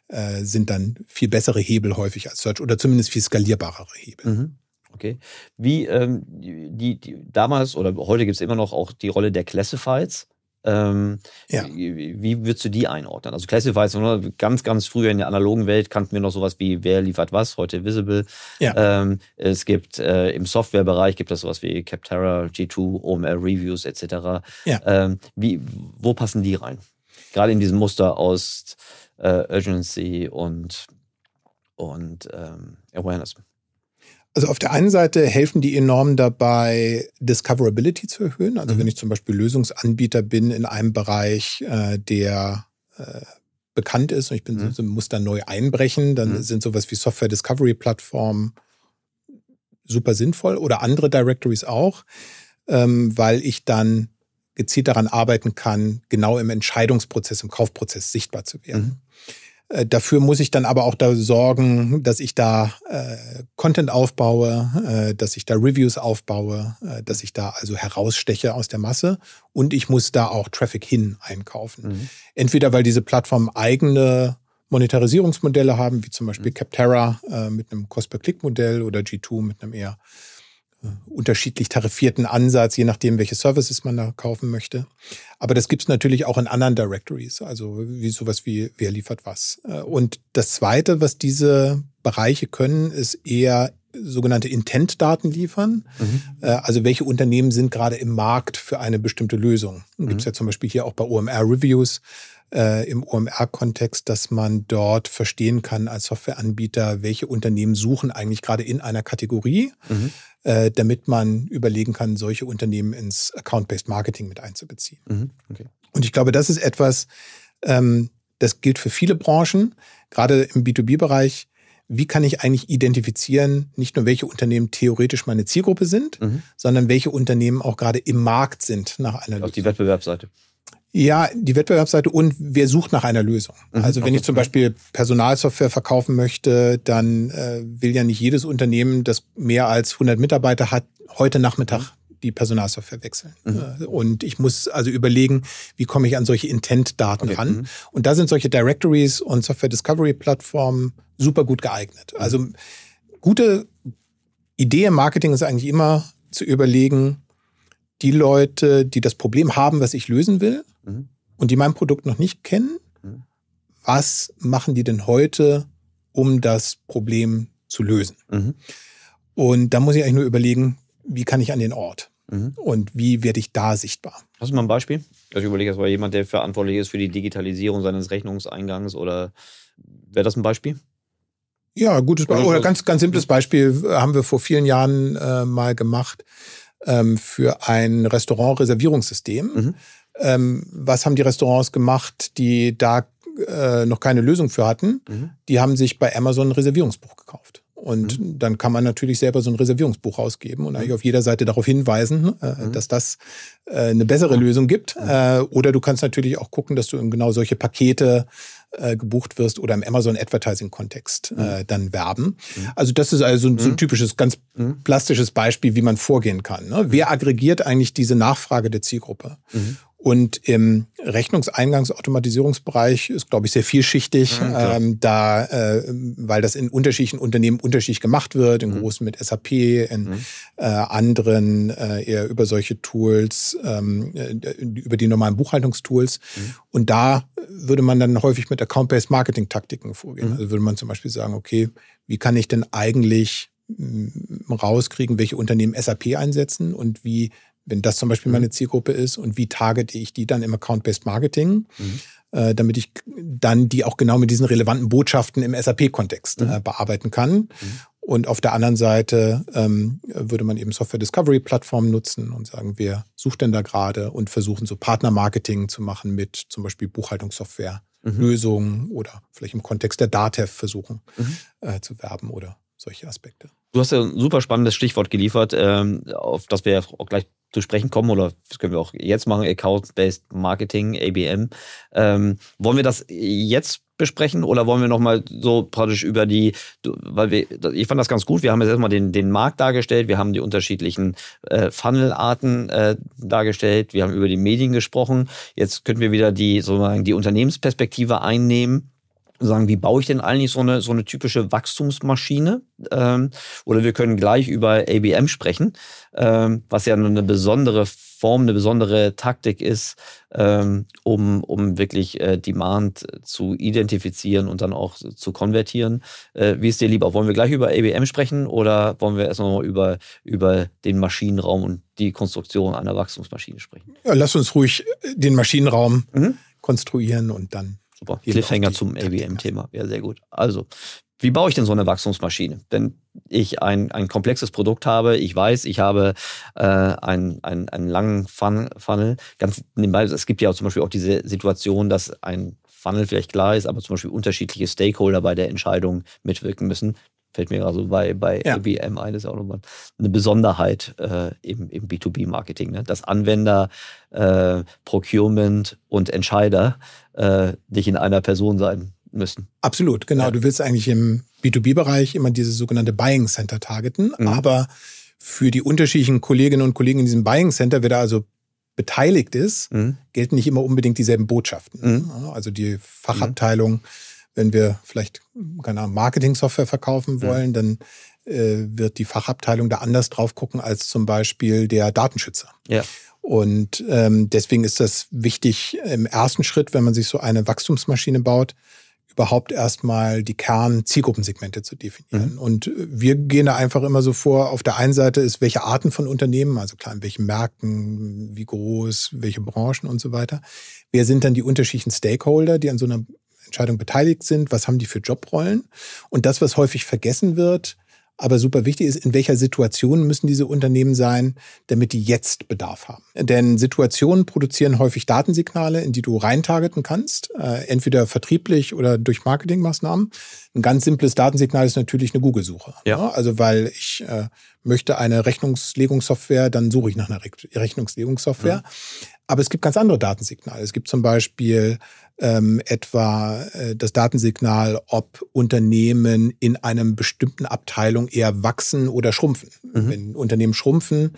äh, sind dann viel bessere Hebel häufig als Search oder zumindest viel skalierbarere Hebel. Mhm. Okay. Wie ähm, die, die, damals oder heute gibt es immer noch auch die Rolle der Classifieds. Ähm, ja. wie, wie würdest du die einordnen? Also Classifieds, ganz, ganz früher in der analogen Welt kannten wir noch sowas wie Wer liefert was, heute Visible. Ja. Ähm, es gibt äh, im Softwarebereich gibt es sowas wie Capterra, G2, OMR Reviews etc. Ja. Ähm, wie, wo passen die rein? Gerade in diesem Muster aus äh, Urgency und, und ähm, Awareness. Also auf der einen Seite helfen die enorm dabei, Discoverability zu erhöhen. Also mhm. wenn ich zum Beispiel Lösungsanbieter bin in einem Bereich, äh, der äh, bekannt ist und ich bin, mhm. so, muss da neu einbrechen, dann mhm. sind sowas wie Software Discovery Plattformen super sinnvoll oder andere Directories auch, ähm, weil ich dann gezielt daran arbeiten kann, genau im Entscheidungsprozess, im Kaufprozess sichtbar zu werden. Äh, dafür muss ich dann aber auch da sorgen, dass ich da äh, Content aufbaue, äh, dass ich da Reviews aufbaue, äh, dass ich da also heraussteche aus der Masse und ich muss da auch Traffic hin einkaufen. Mhm. Entweder weil diese Plattformen eigene Monetarisierungsmodelle haben, wie zum Beispiel mhm. Capterra äh, mit einem Cost-per-Click-Modell oder G2 mit einem eher unterschiedlich tarifierten Ansatz, je nachdem, welche Services man da kaufen möchte. Aber das gibt es natürlich auch in anderen Directories, also wie sowas wie wer liefert was. Äh, und das Zweite, was diese Bereiche können, ist eher sogenannte Intent-Daten liefern. Mhm. Äh, also welche Unternehmen sind gerade im Markt für eine bestimmte Lösung. Mhm. Gibt es ja zum Beispiel hier auch bei OMR-Reviews äh, im OMR-Kontext, dass man dort verstehen kann als Softwareanbieter, welche Unternehmen suchen eigentlich gerade in einer Kategorie, mhm. äh, damit man überlegen kann, solche Unternehmen ins Account-Based Marketing mit einzubeziehen. Mhm. Okay. Und ich glaube, das ist etwas, ähm, das gilt für viele Branchen, gerade im B2B-Bereich. Wie kann ich eigentlich identifizieren, nicht nur welche Unternehmen theoretisch meine Zielgruppe sind, mhm. sondern welche Unternehmen auch gerade im Markt sind nach einer Auf die Wettbewerbsseite. Ja, die Wettbewerbsseite und wer sucht nach einer Lösung. Mhm, also wenn okay. ich zum Beispiel Personalsoftware verkaufen möchte, dann äh, will ja nicht jedes Unternehmen, das mehr als 100 Mitarbeiter hat, heute Nachmittag mhm. die Personalsoftware wechseln. Mhm. Äh, und ich muss also überlegen, wie komme ich an solche Intent-Daten okay. ran. Mhm. Und da sind solche Directories und Software Discovery Plattformen super gut geeignet. Mhm. Also gute Idee im Marketing ist eigentlich immer zu überlegen, die Leute, die das Problem haben, was ich lösen will, mhm. und die mein Produkt noch nicht kennen, mhm. was machen die denn heute, um das Problem zu lösen? Mhm. Und da muss ich eigentlich nur überlegen, wie kann ich an den Ort? Mhm. Und wie werde ich da sichtbar? Hast du mal ein Beispiel? Also ich überlege, das war jemand, der verantwortlich ist für die Digitalisierung seines Rechnungseingangs oder wäre das ein Beispiel? Ja, gutes Beispiel. Oder ganz, ganz simples Beispiel haben wir vor vielen Jahren äh, mal gemacht ähm, für ein Restaurant-Reservierungssystem. Mhm. Ähm, was haben die Restaurants gemacht, die da äh, noch keine Lösung für hatten, mhm. die haben sich bei Amazon ein Reservierungsbuch gekauft. Und mhm. dann kann man natürlich selber so ein Reservierungsbuch rausgeben und mhm. eigentlich auf jeder Seite darauf hinweisen, äh, mhm. dass das äh, eine bessere Lösung gibt. Äh, oder du kannst natürlich auch gucken, dass du genau solche Pakete äh, gebucht wirst oder im Amazon Advertising Kontext äh, mhm. dann werben. Mhm. Also das ist also so ein typisches, ganz plastisches Beispiel, wie man vorgehen kann. Ne? Wer aggregiert eigentlich diese Nachfrage der Zielgruppe? Und im Rechnungseingangsautomatisierungsbereich ist, glaube ich, sehr vielschichtig, ja, ähm, da, äh, weil das in unterschiedlichen Unternehmen unterschiedlich gemacht wird, in mhm. großen mit SAP, in mhm. äh, anderen äh, eher über solche Tools, ähm, äh, über die normalen Buchhaltungstools. Mhm. Und da würde man dann häufig mit Account-Based Marketing-Taktiken vorgehen. Mhm. Also würde man zum Beispiel sagen, okay, wie kann ich denn eigentlich mm, rauskriegen, welche Unternehmen SAP einsetzen und wie wenn das zum Beispiel mhm. meine Zielgruppe ist und wie targete ich die dann im Account-Based Marketing, mhm. äh, damit ich dann die auch genau mit diesen relevanten Botschaften im SAP-Kontext mhm. äh, bearbeiten kann. Mhm. Und auf der anderen Seite ähm, würde man eben Software Discovery Plattformen nutzen und sagen, wer sucht denn da gerade und versuchen so Partner-Marketing zu machen mit zum Beispiel Buchhaltungssoftware. Mhm. Lösungen oder vielleicht im Kontext der DATEV versuchen mhm. äh, zu werben oder solche Aspekte. Du hast ja ein super spannendes Stichwort geliefert, ähm, auf das wir auch gleich zu sprechen kommen oder das können wir auch jetzt machen, Account-Based Marketing, ABM. Ähm, wollen wir das jetzt besprechen oder wollen wir nochmal so praktisch über die, weil wir, ich fand das ganz gut, wir haben jetzt erstmal den, den Markt dargestellt, wir haben die unterschiedlichen äh, Funnelarten äh, dargestellt, wir haben über die Medien gesprochen, jetzt könnten wir wieder die, sozusagen die Unternehmensperspektive einnehmen sagen, wie baue ich denn eigentlich so eine, so eine typische Wachstumsmaschine? Ähm, oder wir können gleich über ABM sprechen, ähm, was ja eine besondere Form, eine besondere Taktik ist, ähm, um, um wirklich äh, Demand zu identifizieren und dann auch zu konvertieren. Äh, wie ist dir lieber? Wollen wir gleich über ABM sprechen oder wollen wir erst noch über, über den Maschinenraum und die Konstruktion einer Wachstumsmaschine sprechen? Ja, lass uns ruhig den Maschinenraum mhm. konstruieren und dann Super. Cliffhanger zum ABM-Thema. Ja, sehr gut. Also, wie baue ich denn so eine Wachstumsmaschine? Wenn ich ein, ein komplexes Produkt habe, ich weiß, ich habe äh, einen, einen, einen langen Fun Funnel. Ganz nebenbei, es gibt ja auch zum Beispiel auch diese Situation, dass ein Funnel vielleicht klar ist, aber zum Beispiel unterschiedliche Stakeholder bei der Entscheidung mitwirken müssen fällt mir gerade so bei, bei ja. IBM ein, ist ja auch nochmal eine Besonderheit äh, im, im B2B-Marketing, ne? dass Anwender, äh, Procurement und Entscheider äh, nicht in einer Person sein müssen. Absolut, genau. Ja. Du willst eigentlich im B2B-Bereich immer diese sogenannte Buying Center targeten, mhm. aber für die unterschiedlichen Kolleginnen und Kollegen in diesem Buying Center, wer da also beteiligt ist, mhm. gelten nicht immer unbedingt dieselben Botschaften. Mhm. Also die Fachabteilung mhm wenn wir vielleicht keine Ahnung, Marketing-Software verkaufen wollen, ja. dann äh, wird die Fachabteilung da anders drauf gucken als zum Beispiel der Datenschützer. Ja. Und ähm, deswegen ist das wichtig im ersten Schritt, wenn man sich so eine Wachstumsmaschine baut, überhaupt erstmal die Kern-Zielgruppensegmente zu definieren. Mhm. Und wir gehen da einfach immer so vor, auf der einen Seite ist, welche Arten von Unternehmen, also klar, in welchen Märkten, wie groß, welche Branchen und so weiter. Wer sind dann die unterschiedlichen Stakeholder, die an so einer Entscheidung beteiligt sind, was haben die für Jobrollen. Und das, was häufig vergessen wird, aber super wichtig ist, in welcher Situation müssen diese Unternehmen sein, damit die jetzt Bedarf haben. Denn Situationen produzieren häufig Datensignale, in die du reintargeten kannst, äh, entweder vertrieblich oder durch Marketingmaßnahmen. Ein ganz simples Datensignal ist natürlich eine Google-Suche. Ja. Ne? Also weil ich äh, möchte eine Rechnungslegungssoftware, dann suche ich nach einer Rechnungslegungssoftware. Mhm. Aber es gibt ganz andere Datensignale. Es gibt zum Beispiel ähm, etwa äh, das Datensignal, ob Unternehmen in einem bestimmten Abteilung eher wachsen oder schrumpfen. Mhm. Wenn Unternehmen schrumpfen,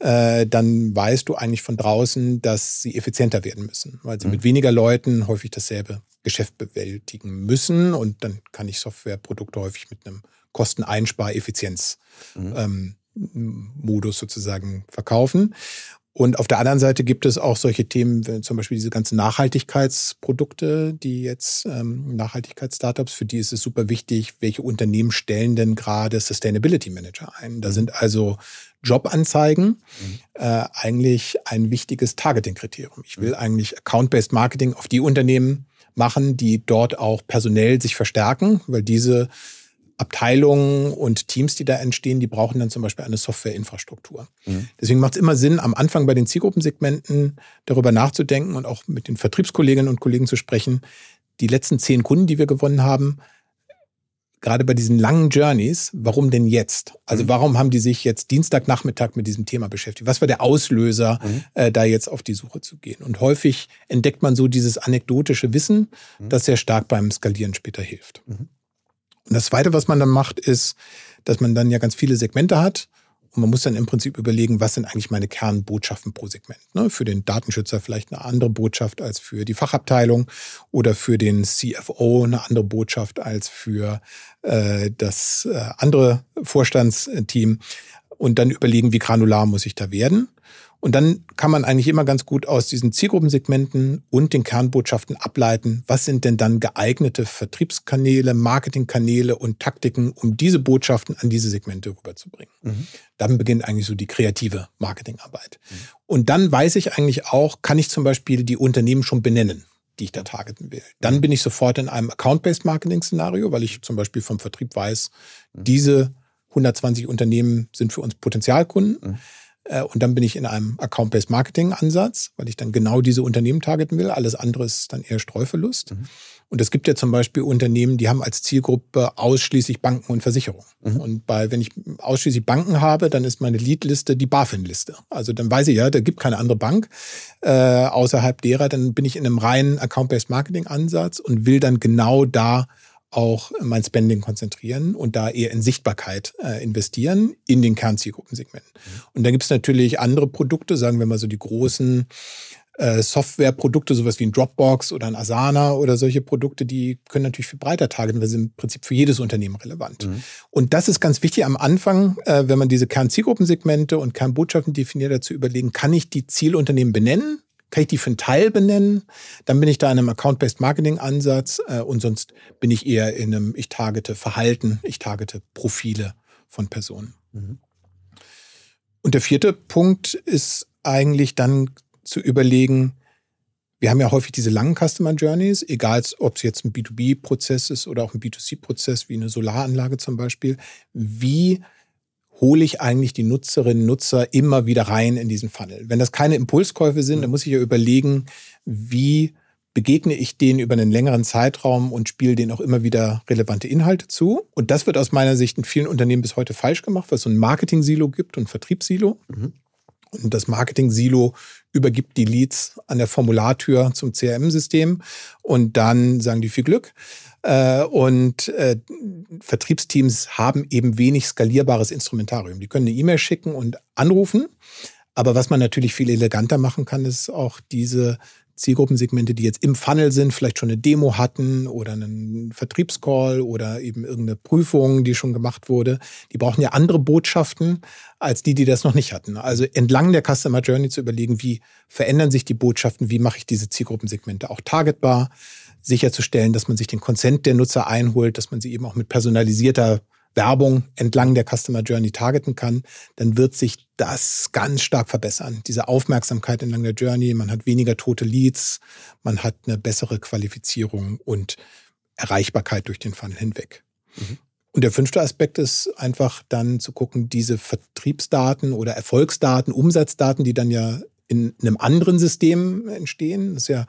äh, dann weißt du eigentlich von draußen, dass sie effizienter werden müssen, weil sie mhm. mit weniger Leuten häufig dasselbe Geschäft bewältigen müssen. Und dann kann ich Softwareprodukte häufig mit einem Kosteneinspar-Effizienz mhm. ähm, Modus sozusagen verkaufen. Und auf der anderen Seite gibt es auch solche Themen, zum Beispiel diese ganzen Nachhaltigkeitsprodukte, die jetzt ähm, Nachhaltigkeitsstartups, für die ist es super wichtig, welche Unternehmen stellen denn gerade Sustainability Manager ein. Da sind also Jobanzeigen mhm. äh, eigentlich ein wichtiges Targeting-Kriterium. Ich will mhm. eigentlich Account-Based Marketing auf die Unternehmen machen, die dort auch personell sich verstärken, weil diese Abteilungen und Teams, die da entstehen, die brauchen dann zum Beispiel eine Softwareinfrastruktur. Mhm. Deswegen macht es immer Sinn, am Anfang bei den Zielgruppensegmenten darüber nachzudenken und auch mit den Vertriebskolleginnen und Kollegen zu sprechen, die letzten zehn Kunden, die wir gewonnen haben, gerade bei diesen langen Journeys, warum denn jetzt? Also mhm. warum haben die sich jetzt Dienstagnachmittag mit diesem Thema beschäftigt? Was war der Auslöser, mhm. äh, da jetzt auf die Suche zu gehen? Und häufig entdeckt man so dieses anekdotische Wissen, mhm. das sehr stark beim Skalieren später hilft. Und das Zweite, was man dann macht, ist, dass man dann ja ganz viele Segmente hat und man muss dann im Prinzip überlegen, was sind eigentlich meine Kernbotschaften pro Segment. Ne? Für den Datenschützer vielleicht eine andere Botschaft als für die Fachabteilung oder für den CFO eine andere Botschaft als für äh, das äh, andere Vorstandsteam. Und dann überlegen, wie granular muss ich da werden. Und dann kann man eigentlich immer ganz gut aus diesen Zielgruppensegmenten und den Kernbotschaften ableiten, was sind denn dann geeignete Vertriebskanäle, Marketingkanäle und Taktiken, um diese Botschaften an diese Segmente rüberzubringen. Mhm. Dann beginnt eigentlich so die kreative Marketingarbeit. Mhm. Und dann weiß ich eigentlich auch, kann ich zum Beispiel die Unternehmen schon benennen die ich da targeten will. Dann bin ich sofort in einem Account-Based Marketing-Szenario, weil ich zum Beispiel vom Vertrieb weiß, mhm. diese 120 Unternehmen sind für uns Potenzialkunden. Mhm. Äh, und dann bin ich in einem Account-Based Marketing-Ansatz, weil ich dann genau diese Unternehmen targeten will. Alles andere ist dann eher Streuverlust. Mhm. Und es gibt ja zum Beispiel Unternehmen, die haben als Zielgruppe ausschließlich Banken und Versicherungen. Mhm. Und bei, wenn ich ausschließlich Banken habe, dann ist meine Leadliste die BaFin-Liste. Also dann weiß ich ja, da gibt keine andere Bank äh, außerhalb derer. Dann bin ich in einem reinen Account-Based Marketing-Ansatz und will dann genau da auch mein Spending konzentrieren und da eher in Sichtbarkeit äh, investieren in den Kernzielgruppensegmenten. Mhm. Und dann gibt es natürlich andere Produkte, sagen wir mal so die großen äh, Softwareprodukte, sowas wie ein Dropbox oder ein Asana oder solche Produkte, die können natürlich viel breiter targeten, weil sie im Prinzip für jedes Unternehmen relevant. Mhm. Und das ist ganz wichtig am Anfang, äh, wenn man diese Kernzielgruppensegmente und Kernbotschaften definiert, dazu überlegen, kann ich die Zielunternehmen benennen? Kann ich die für einen Teil benennen? Dann bin ich da in einem Account-Based Marketing-Ansatz äh, und sonst bin ich eher in einem, ich targete Verhalten, ich targete Profile von Personen. Mhm. Und der vierte Punkt ist eigentlich dann zu überlegen, wir haben ja häufig diese langen Customer Journeys, egal ob es jetzt ein B2B-Prozess ist oder auch ein B2C-Prozess wie eine Solaranlage zum Beispiel. Wie hole ich eigentlich die Nutzerinnen und Nutzer immer wieder rein in diesen Funnel. Wenn das keine Impulskäufe sind, dann muss ich ja überlegen, wie begegne ich denen über einen längeren Zeitraum und spiele denen auch immer wieder relevante Inhalte zu. Und das wird aus meiner Sicht in vielen Unternehmen bis heute falsch gemacht, weil es so ein Marketing-Silo gibt und ein Vertriebssilo. Mhm. Und das Marketing-Silo übergibt die Leads an der Formulartür zum CRM-System und dann sagen die viel Glück. Äh, und äh, Vertriebsteams haben eben wenig skalierbares Instrumentarium. Die können eine E-Mail schicken und anrufen. Aber was man natürlich viel eleganter machen kann, ist auch diese Zielgruppensegmente, die jetzt im Funnel sind, vielleicht schon eine Demo hatten oder einen Vertriebscall oder eben irgendeine Prüfung, die schon gemacht wurde, die brauchen ja andere Botschaften als die, die das noch nicht hatten. Also entlang der Customer Journey zu überlegen, wie verändern sich die Botschaften, wie mache ich diese Zielgruppensegmente auch targetbar, sicherzustellen, dass man sich den Consent der Nutzer einholt, dass man sie eben auch mit personalisierter Werbung entlang der Customer Journey targeten kann, dann wird sich das ganz stark verbessern. Diese Aufmerksamkeit entlang der Journey, man hat weniger tote Leads, man hat eine bessere Qualifizierung und Erreichbarkeit durch den Funnel hinweg. Mhm. Und der fünfte Aspekt ist einfach dann zu gucken, diese Vertriebsdaten oder Erfolgsdaten, Umsatzdaten, die dann ja in einem anderen System entstehen, das ist ja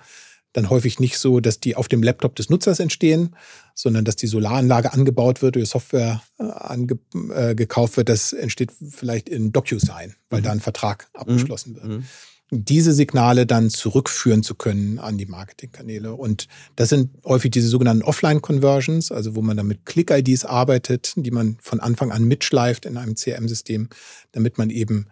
dann häufig nicht so, dass die auf dem Laptop des Nutzers entstehen, sondern dass die Solaranlage angebaut wird oder Software äh, äh, gekauft wird. Das entsteht vielleicht in DocuSign, weil mhm. da ein Vertrag mhm. abgeschlossen wird. Mhm. Diese Signale dann zurückführen zu können an die Marketingkanäle. Und das sind häufig diese sogenannten Offline-Conversions, also wo man dann mit Click-IDs arbeitet, die man von Anfang an mitschleift in einem CRM-System, damit man eben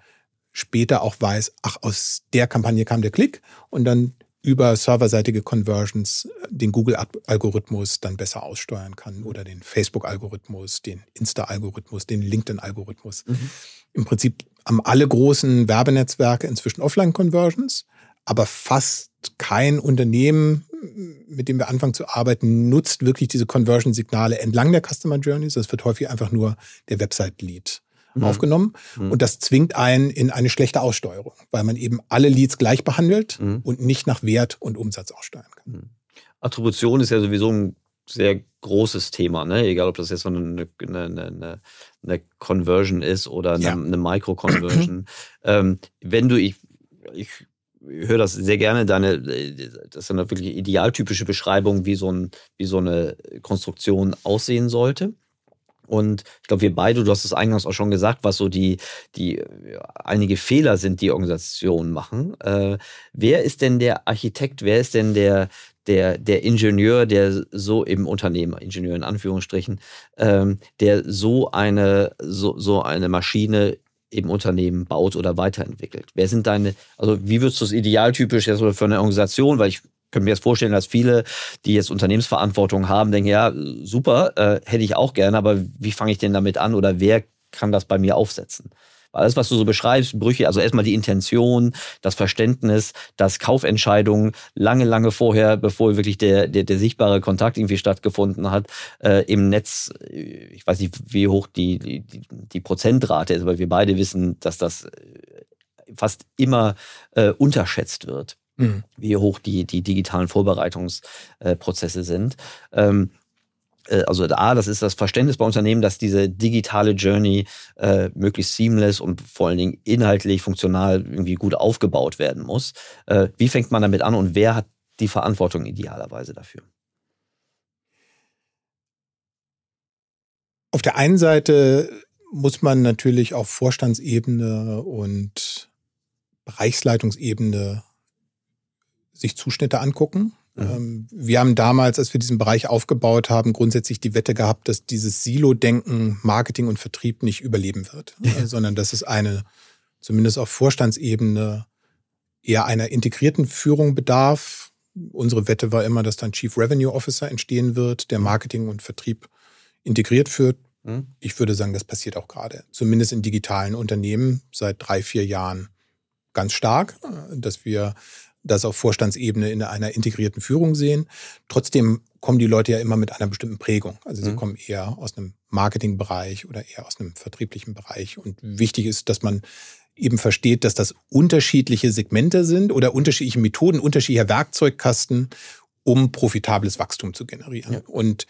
später auch weiß, ach, aus der Kampagne kam der Klick und dann über serverseitige Conversions den Google-Algorithmus dann besser aussteuern kann oder den Facebook-Algorithmus, den Insta-Algorithmus, den LinkedIn-Algorithmus. Mhm. Im Prinzip haben alle großen Werbenetzwerke inzwischen Offline-Conversions, aber fast kein Unternehmen, mit dem wir anfangen zu arbeiten, nutzt wirklich diese Conversion-Signale entlang der Customer Journeys. Das wird häufig einfach nur der Website-Lead mhm. aufgenommen. Mhm. Und das zwingt einen in eine schlechte Aussteuerung, weil man eben alle Leads gleich behandelt mhm. und nicht nach Wert und Umsatz aussteuern kann. Mhm. Attribution ist ja sowieso ein sehr großes Thema, ne? egal ob das jetzt eine, eine, eine, eine Conversion ist oder eine, ja. eine Micro-Conversion. (clears throat) ähm, wenn du, ich, ich höre das sehr gerne, deine, das ist eine wirklich idealtypische Beschreibung, wie so, ein, wie so eine Konstruktion aussehen sollte. Und ich glaube, wir beide, du hast es eingangs auch schon gesagt, was so die, die einige Fehler sind, die Organisationen machen. Äh, wer ist denn der Architekt, wer ist denn der, der, der Ingenieur, der so im Unternehmen, Ingenieur in Anführungsstrichen, ähm, der so eine, so, so eine Maschine im Unternehmen baut oder weiterentwickelt? Wer sind deine, also wie würdest du es idealtypisch jetzt für eine Organisation, weil ich könnte mir jetzt vorstellen, dass viele, die jetzt Unternehmensverantwortung haben, denken, ja, super, äh, hätte ich auch gerne, aber wie fange ich denn damit an oder wer kann das bei mir aufsetzen? Alles, was du so beschreibst, Brüche, also erstmal die Intention, das Verständnis, dass Kaufentscheidungen lange, lange vorher, bevor wirklich der, der, der sichtbare Kontakt irgendwie stattgefunden hat, äh, im Netz, äh, ich weiß nicht, wie hoch die, die, die Prozentrate ist, aber wir beide wissen, dass das äh, fast immer äh, unterschätzt wird. Mhm. wie hoch die, die digitalen Vorbereitungsprozesse sind. Ähm, äh, also A, das ist das Verständnis bei Unternehmen, dass diese digitale Journey äh, möglichst seamless und vor allen Dingen inhaltlich, funktional irgendwie gut aufgebaut werden muss. Äh, wie fängt man damit an und wer hat die Verantwortung idealerweise dafür? Auf der einen Seite muss man natürlich auf Vorstandsebene und Bereichsleitungsebene sich Zuschnitte angucken. Mhm. Ähm, wir haben damals, als wir diesen Bereich aufgebaut haben, grundsätzlich die Wette gehabt, dass dieses Silo-Denken, Marketing und Vertrieb nicht überleben wird, ja. (laughs) sondern dass es eine, zumindest auf Vorstandsebene, eher einer integrierten Führung bedarf. Unsere Wette war immer, dass dann Chief Revenue Officer entstehen wird, der Marketing und Vertrieb integriert führt. Mhm. Ich würde sagen, das passiert auch gerade, zumindest in digitalen Unternehmen seit drei, vier Jahren ganz stark, äh, dass wir das auf Vorstandsebene in einer integrierten Führung sehen. Trotzdem kommen die Leute ja immer mit einer bestimmten Prägung. Also sie mhm. kommen eher aus einem Marketingbereich oder eher aus einem vertrieblichen Bereich. Und wichtig ist, dass man eben versteht, dass das unterschiedliche Segmente sind oder unterschiedliche Methoden, unterschiedlicher Werkzeugkasten, um profitables Wachstum zu generieren. Ja. Und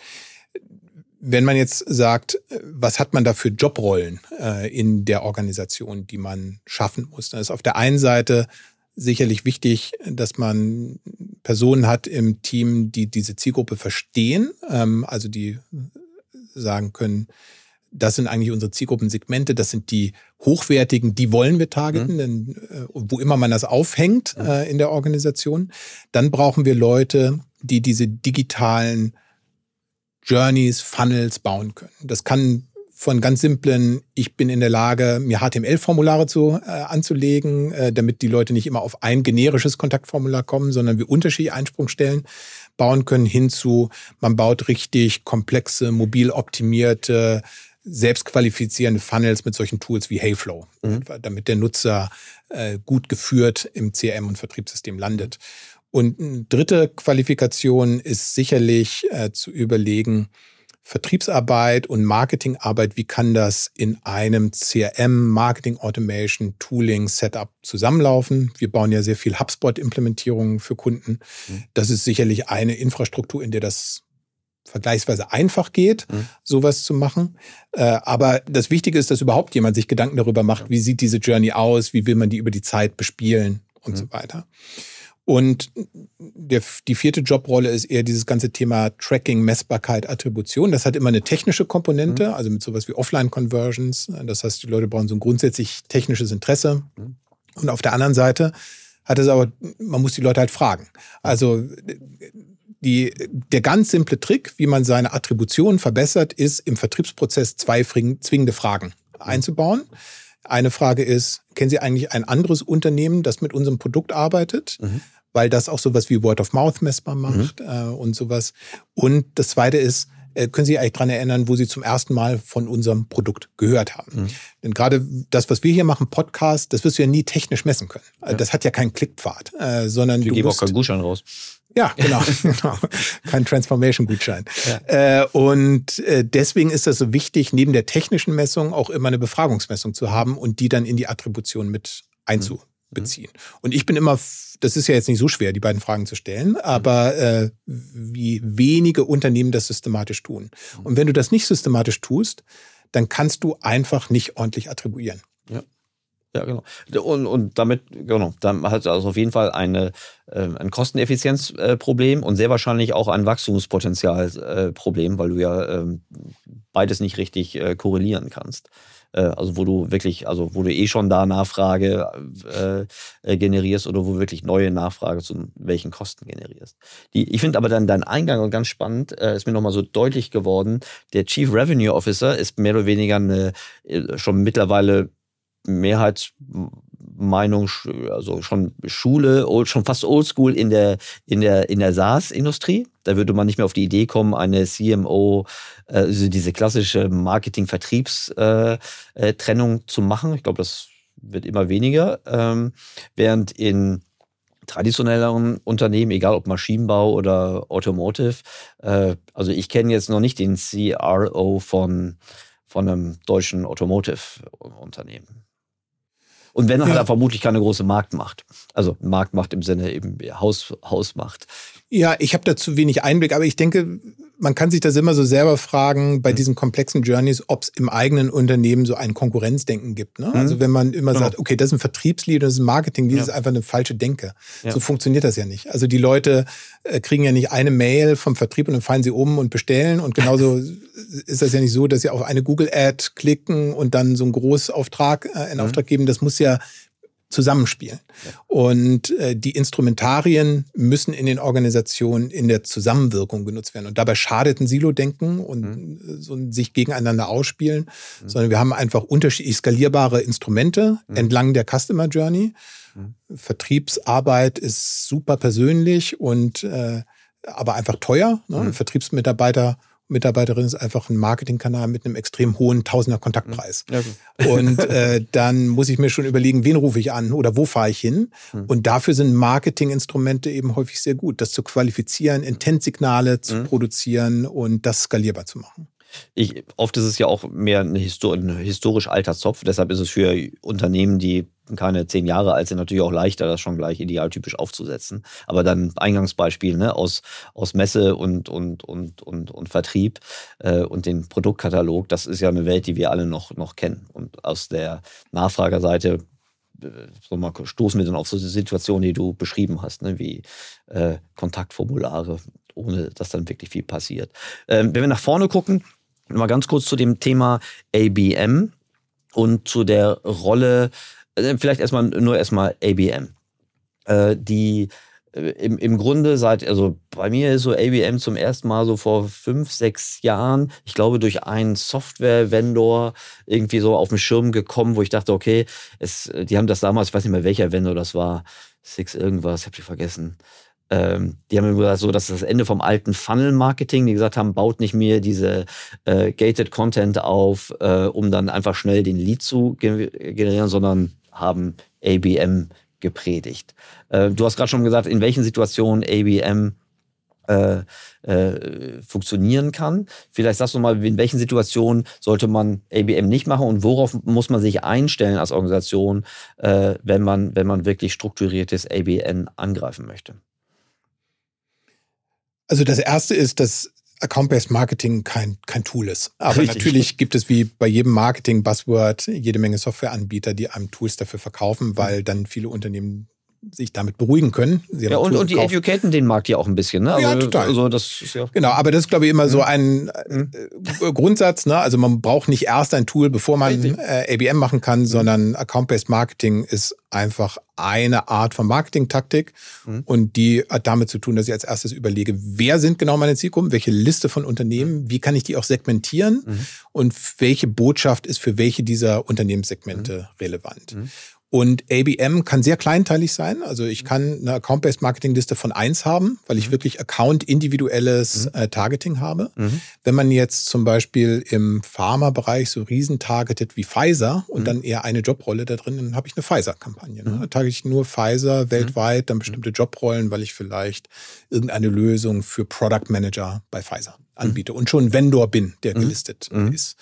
wenn man jetzt sagt, was hat man da für Jobrollen äh, in der Organisation, die man schaffen muss, dann ist auf der einen Seite sicherlich wichtig, dass man Personen hat im Team, die diese Zielgruppe verstehen, ähm, also die sagen können, das sind eigentlich unsere Zielgruppensegmente, das sind die hochwertigen, die wollen wir targeten, mhm. denn äh, wo immer man das aufhängt mhm. äh, in der Organisation, dann brauchen wir Leute, die diese digitalen Journeys, Funnels bauen können. Das kann von ganz simplen, ich bin in der Lage, mir HTML-Formulare zu, äh, anzulegen, äh, damit die Leute nicht immer auf ein generisches Kontaktformular kommen, sondern wir unterschiedliche Einsprungstellen bauen können, hinzu, man baut richtig komplexe, mobil optimierte, selbstqualifizierende Funnels mit solchen Tools wie Heyflow, mhm. damit der Nutzer äh, gut geführt im CRM und Vertriebssystem landet. Und eine dritte Qualifikation ist sicherlich äh, zu überlegen, Vertriebsarbeit und Marketingarbeit, wie kann das in einem CRM, Marketing Automation, Tooling, Setup zusammenlaufen? Wir bauen ja sehr viel HubSpot-Implementierungen für Kunden. Mhm. Das ist sicherlich eine Infrastruktur, in der das vergleichsweise einfach geht, mhm. sowas zu machen. Äh, aber das Wichtige ist, dass überhaupt jemand sich Gedanken darüber macht, wie sieht diese Journey aus, wie will man die über die Zeit bespielen und mhm. so weiter. Und der, die vierte Jobrolle ist eher dieses ganze Thema Tracking, Messbarkeit, Attribution. Das hat immer eine technische Komponente, mhm. also mit sowas wie Offline-Conversions. Das heißt, die Leute brauchen so ein grundsätzlich technisches Interesse. Mhm. Und auf der anderen Seite hat es aber, man muss die Leute halt fragen. Also die, der ganz simple Trick, wie man seine Attribution verbessert, ist im Vertriebsprozess zwei zwingende Fragen einzubauen. Eine Frage ist, kennen Sie eigentlich ein anderes Unternehmen, das mit unserem Produkt arbeitet? Mhm. Weil das auch sowas wie Word of Mouth messbar macht mhm. äh, und sowas. Und das zweite ist, äh, können Sie sich eigentlich dran erinnern, wo Sie zum ersten Mal von unserem Produkt gehört haben? Mhm. Denn gerade das, was wir hier machen, Podcast, das wirst du ja nie technisch messen können. Ja. Das hat ja keinen Klickpfad, äh, sondern wir du geben auch keinen Gutschein raus. Ja, (laughs) genau. genau. Kein Transformation-Gutschein. Ja. Äh, und äh, deswegen ist das so wichtig, neben der technischen Messung auch immer eine Befragungsmessung zu haben und die dann in die Attribution mit einzubeziehen. Mhm. Und ich bin immer, das ist ja jetzt nicht so schwer, die beiden Fragen zu stellen, aber äh, wie wenige Unternehmen das systematisch tun. Mhm. Und wenn du das nicht systematisch tust, dann kannst du einfach nicht ordentlich attribuieren. Ja. Ja, genau. Und, und damit, genau, dann hat also auf jeden Fall eine, äh, ein Kosteneffizienzproblem äh, und sehr wahrscheinlich auch ein Wachstumspotenzialproblem, äh, weil du ja ähm, beides nicht richtig äh, korrelieren kannst. Äh, also wo du wirklich, also wo du eh schon da Nachfrage äh, äh, generierst oder wo wirklich neue Nachfrage zu welchen Kosten generierst. Die, ich finde aber dann dein Eingang ganz spannend, äh, ist mir nochmal so deutlich geworden. Der Chief Revenue Officer ist mehr oder weniger eine äh, schon mittlerweile Mehrheitsmeinung, also schon Schule, schon fast oldschool in der, in der, in der SaaS-Industrie. Da würde man nicht mehr auf die Idee kommen, eine CMO, äh, also diese klassische Marketing-Vertriebstrennung äh, äh, zu machen. Ich glaube, das wird immer weniger. Ähm, während in traditionelleren Unternehmen, egal ob Maschinenbau oder Automotive, also ich kenne jetzt noch nicht den CRO von, von einem deutschen Automotive-Unternehmen. Und wenn, ja. hat er vermutlich keine große Marktmacht. Also Marktmacht im Sinne eben Haus, Hausmacht. Ja, ich habe da zu wenig Einblick, aber ich denke, man kann sich das immer so selber fragen bei mhm. diesen komplexen Journeys, ob es im eigenen Unternehmen so ein Konkurrenzdenken gibt. Ne? Mhm. Also wenn man immer genau. sagt, okay, das ist ein Vertriebslead, das ist ein Marketinglead, ja. das ist einfach eine falsche Denke. Ja. So funktioniert das ja nicht. Also die Leute äh, kriegen ja nicht eine Mail vom Vertrieb und dann fallen sie um und bestellen. Und genauso (laughs) ist das ja nicht so, dass sie auf eine Google-Ad klicken und dann so einen Großauftrag äh, in mhm. Auftrag geben. Das muss ja zusammenspielen. Ja. Und äh, die Instrumentarien müssen in den Organisationen in der Zusammenwirkung genutzt werden. Und dabei schadet ein Silo-Denken und mhm. so sich gegeneinander ausspielen, mhm. sondern wir haben einfach unterschiedlich skalierbare Instrumente mhm. entlang der Customer Journey. Mhm. Vertriebsarbeit ist super persönlich und äh, aber einfach teuer. Ne? Ein mhm. Vertriebsmitarbeiter Mitarbeiterin ist einfach ein Marketingkanal mit einem extrem hohen Tausender Kontaktpreis. Ja, (laughs) und äh, dann muss ich mir schon überlegen, wen rufe ich an oder wo fahre ich hin. Mhm. Und dafür sind Marketinginstrumente eben häufig sehr gut, das zu qualifizieren, Intent-Signale zu mhm. produzieren und das skalierbar zu machen. Ich, oft ist es ja auch mehr ein, Histor ein historisch alter Zopf. Deshalb ist es für Unternehmen, die keine zehn Jahre alt sind, natürlich auch leichter, das schon gleich idealtypisch aufzusetzen. Aber dann Eingangsbeispiel ne, aus, aus Messe und, und, und, und, und Vertrieb äh, und den Produktkatalog, das ist ja eine Welt, die wir alle noch, noch kennen. Und aus der Nachfragerseite äh, so mal, stoßen wir dann auf so Situationen, die du beschrieben hast, ne, wie äh, Kontaktformulare, ohne dass dann wirklich viel passiert. Ähm, wenn wir nach vorne gucken, mal ganz kurz zu dem Thema ABM und zu der Rolle, äh, vielleicht erstmal nur erstmal ABM. Äh, die äh, im, im Grunde seit, also bei mir ist so ABM zum ersten Mal so vor fünf, sechs Jahren, ich glaube, durch einen Software-Vendor irgendwie so auf den Schirm gekommen, wo ich dachte, okay, es, die haben das damals, ich weiß nicht mehr welcher Vendor das war, Six irgendwas, ich habe die vergessen ähm, die haben gesagt, so, das ist das Ende vom alten Funnel-Marketing, die gesagt haben, baut nicht mehr diese äh, gated Content auf, äh, um dann einfach schnell den Lead zu generieren, sondern haben ABM gepredigt. Äh, du hast gerade schon gesagt, in welchen Situationen ABM äh, äh, funktionieren kann. Vielleicht sagst du mal, in welchen Situationen sollte man ABM nicht machen und worauf muss man sich einstellen als Organisation, äh, wenn, man, wenn man wirklich strukturiertes ABN angreifen möchte? Also das erste ist, dass Account-Based Marketing kein, kein Tool ist. Aber Richtig. natürlich gibt es wie bei jedem Marketing-Buzzword jede Menge Softwareanbieter, die einem Tools dafür verkaufen, weil dann viele Unternehmen sich damit beruhigen können. ja, und, und die educaten den Markt ja auch ein bisschen. Ne? Also, ja, total. Also das ist ja genau, aber das ist, glaube ich, immer so mhm. ein mhm. äh, Grundsatz. Ne? Also man braucht nicht erst ein Tool, bevor man äh, ABM machen kann, mhm. sondern Account-Based Marketing ist einfach eine Art von Marketing-Taktik mhm. und die hat damit zu tun, dass ich als erstes überlege, wer sind genau meine Zielgruppen, welche Liste von Unternehmen, mhm. wie kann ich die auch segmentieren mhm. und welche Botschaft ist für welche dieser Unternehmenssegmente relevant. Und ABM kann sehr kleinteilig sein. Also ich kann eine Account-Based Marketing-Liste von eins haben, weil ich mhm. wirklich Account-individuelles mhm. äh, Targeting habe. Mhm. Wenn man jetzt zum Beispiel im Pharma-Bereich so riesen targetet wie Pfizer und mhm. dann eher eine Jobrolle da drin, dann habe ich eine Pfizer-Kampagne. Ne? Mhm. Da targete ich nur Pfizer weltweit, dann bestimmte Jobrollen, weil ich vielleicht irgendeine Lösung für Product Manager bei Pfizer anbiete und schon Vendor bin, der gelistet ist.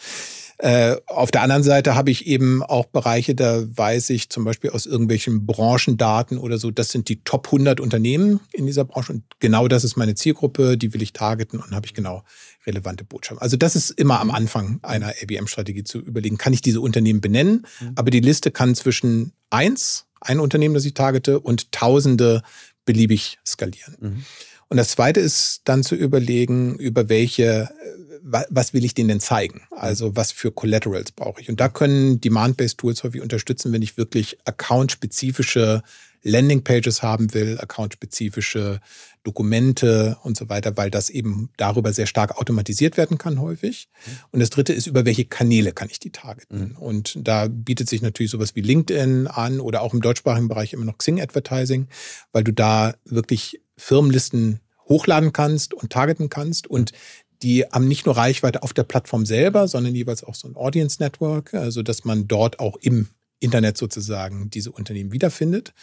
Äh, auf der anderen Seite habe ich eben auch Bereiche, da weiß ich zum Beispiel aus irgendwelchen Branchendaten oder so, das sind die Top 100 Unternehmen in dieser Branche und genau das ist meine Zielgruppe, die will ich targeten und habe ich genau relevante Botschaften. Also das ist immer am Anfang einer ABM-Strategie zu überlegen, kann ich diese Unternehmen benennen, mhm. aber die Liste kann zwischen eins, ein Unternehmen, das ich targete, und Tausende beliebig skalieren. Mhm. Und das Zweite ist dann zu überlegen, über welche, was will ich denen denn zeigen? Also was für Collaterals brauche ich? Und da können Demand-Based Tools häufig unterstützen, wenn ich wirklich account-spezifische Landingpages haben will, account-spezifische Dokumente und so weiter, weil das eben darüber sehr stark automatisiert werden kann häufig. Und das Dritte ist, über welche Kanäle kann ich die targeten? Mhm. Und da bietet sich natürlich sowas wie LinkedIn an oder auch im deutschsprachigen Bereich immer noch Xing Advertising, weil du da wirklich Firmenlisten hochladen kannst und targeten kannst und die haben nicht nur Reichweite auf der Plattform selber, sondern jeweils auch so ein Audience Network, also dass man dort auch im Internet sozusagen diese Unternehmen wiederfindet.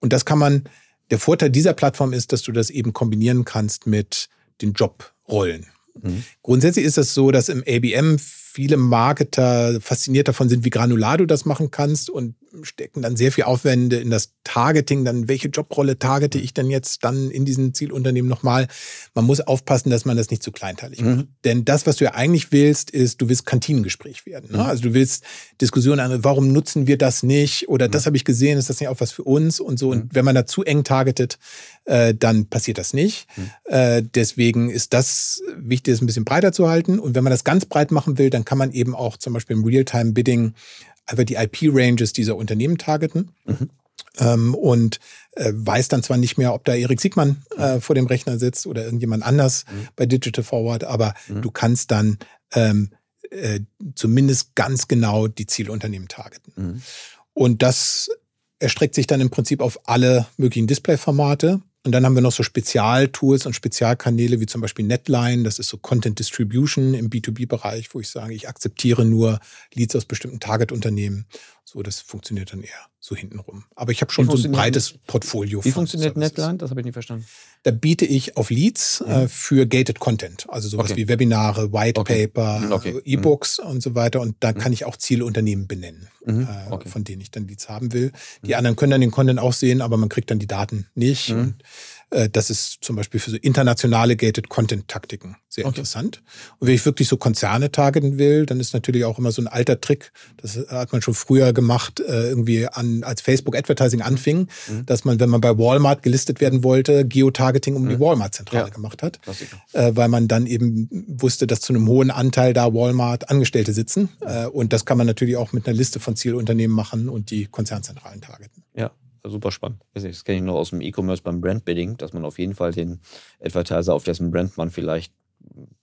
Und das kann man, der Vorteil dieser Plattform ist, dass du das eben kombinieren kannst mit den Jobrollen. Mhm. Grundsätzlich ist es so, dass im ABM viele Marketer fasziniert davon sind, wie granular du das machen kannst und stecken dann sehr viel Aufwände in das Targeting, dann welche Jobrolle targete ich denn jetzt dann in diesen Zielunternehmen nochmal. Man muss aufpassen, dass man das nicht zu kleinteilig macht. Mhm. Denn das, was du ja eigentlich willst, ist, du willst Kantinengespräch werden. Ne? Mhm. Also du willst Diskussionen an, warum nutzen wir das nicht? Oder mhm. das habe ich gesehen, ist das nicht auch was für uns und so. Und mhm. wenn man da zu eng targetet, äh, dann passiert das nicht. Mhm. Äh, deswegen ist das wichtig, es ein bisschen breiter zu halten. Und wenn man das ganz breit machen will, dann kann man eben auch zum Beispiel im Real-Time-Bidding einfach die IP-Ranges dieser Unternehmen targeten. Mhm. Ähm, und äh, weiß dann zwar nicht mehr, ob da Erik Siegmann äh, vor dem Rechner sitzt oder irgendjemand anders mhm. bei Digital Forward, aber mhm. du kannst dann ähm, äh, zumindest ganz genau die Zielunternehmen targeten. Mhm. Und das erstreckt sich dann im Prinzip auf alle möglichen Display-Formate. Und dann haben wir noch so Spezialtools und Spezialkanäle wie zum Beispiel Netline. Das ist so Content Distribution im B2B-Bereich, wo ich sage, ich akzeptiere nur Leads aus bestimmten Target-Unternehmen. So, das funktioniert dann eher so hintenrum. Aber ich habe schon so ein breites Portfolio. Wie funktioniert Netline? Das habe ich nicht verstanden. Da biete ich auf Leads äh, mhm. für gated Content, also sowas okay. wie Webinare, White okay. Paper, mhm, okay. äh, E-Books mhm. und so weiter. Und da mhm. kann ich auch Zielunternehmen benennen, mhm. äh, von denen ich dann Leads haben will. Die anderen können dann den Content auch sehen, aber man kriegt dann die Daten nicht. Und das ist zum Beispiel für so internationale Gated Content Taktiken sehr okay. interessant. Und wenn ich wirklich so Konzerne targeten will, dann ist natürlich auch immer so ein alter Trick. Das hat man schon früher gemacht, äh, irgendwie an, als Facebook Advertising anfing, mhm. dass man, wenn man bei Walmart gelistet werden wollte, Geotargeting um mhm. die Walmart-Zentrale ja. gemacht hat. Äh, weil man dann eben wusste, dass zu einem hohen Anteil da Walmart Angestellte sitzen. Und das kann man natürlich auch mit einer Liste von Zielunternehmen machen und die Konzernzentralen targeten. Ja, super spannend. Das kenne ich noch aus dem E-Commerce beim Brandbidding, dass man auf jeden Fall den Advertiser, auf dessen Brand man vielleicht,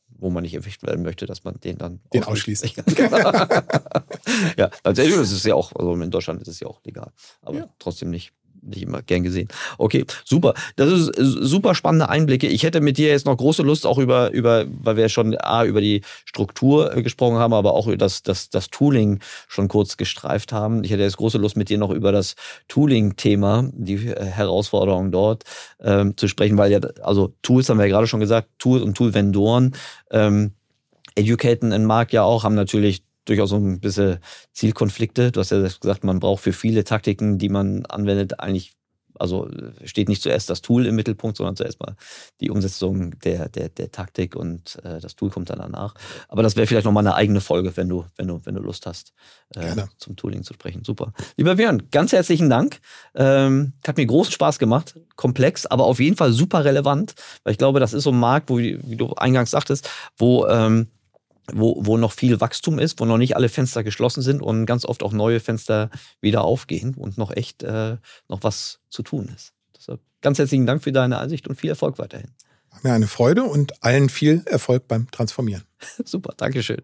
wo man nicht erwischt werden möchte, dass man den dann den ausschließt. (laughs) (laughs) ja, tatsächlich ist es ja auch, also in Deutschland ist es ja auch legal, aber ja. trotzdem nicht nicht immer gern gesehen. Okay, super. Das ist super spannende Einblicke. Ich hätte mit dir jetzt noch große Lust, auch über, über weil wir schon A, über die Struktur äh, gesprochen haben, aber auch über das, das, das Tooling schon kurz gestreift haben. Ich hätte jetzt große Lust, mit dir noch über das Tooling-Thema, die äh, Herausforderungen dort ähm, zu sprechen, weil ja, also Tools haben wir ja gerade schon gesagt, Tools und Tool-Vendoren. Ähm, Educaten in Markt ja auch, haben natürlich durchaus so ein bisschen Zielkonflikte. Du hast ja gesagt, man braucht für viele Taktiken, die man anwendet, eigentlich, also steht nicht zuerst das Tool im Mittelpunkt, sondern zuerst mal die Umsetzung der, der, der Taktik und äh, das Tool kommt dann danach. Aber das wäre vielleicht nochmal eine eigene Folge, wenn du, wenn du, wenn du Lust hast, äh, zum Tooling zu sprechen. Super. Lieber Björn, ganz herzlichen Dank. Ähm, hat mir großen Spaß gemacht. Komplex, aber auf jeden Fall super relevant, weil ich glaube, das ist so ein Markt, wo, wie du eingangs sagtest, wo ähm, wo, wo noch viel Wachstum ist, wo noch nicht alle Fenster geschlossen sind und ganz oft auch neue Fenster wieder aufgehen und noch echt äh, noch was zu tun ist. Deshalb ganz herzlichen Dank für deine Ansicht und viel Erfolg weiterhin. Mir eine Freude und allen viel Erfolg beim Transformieren. (laughs) Super, Dankeschön.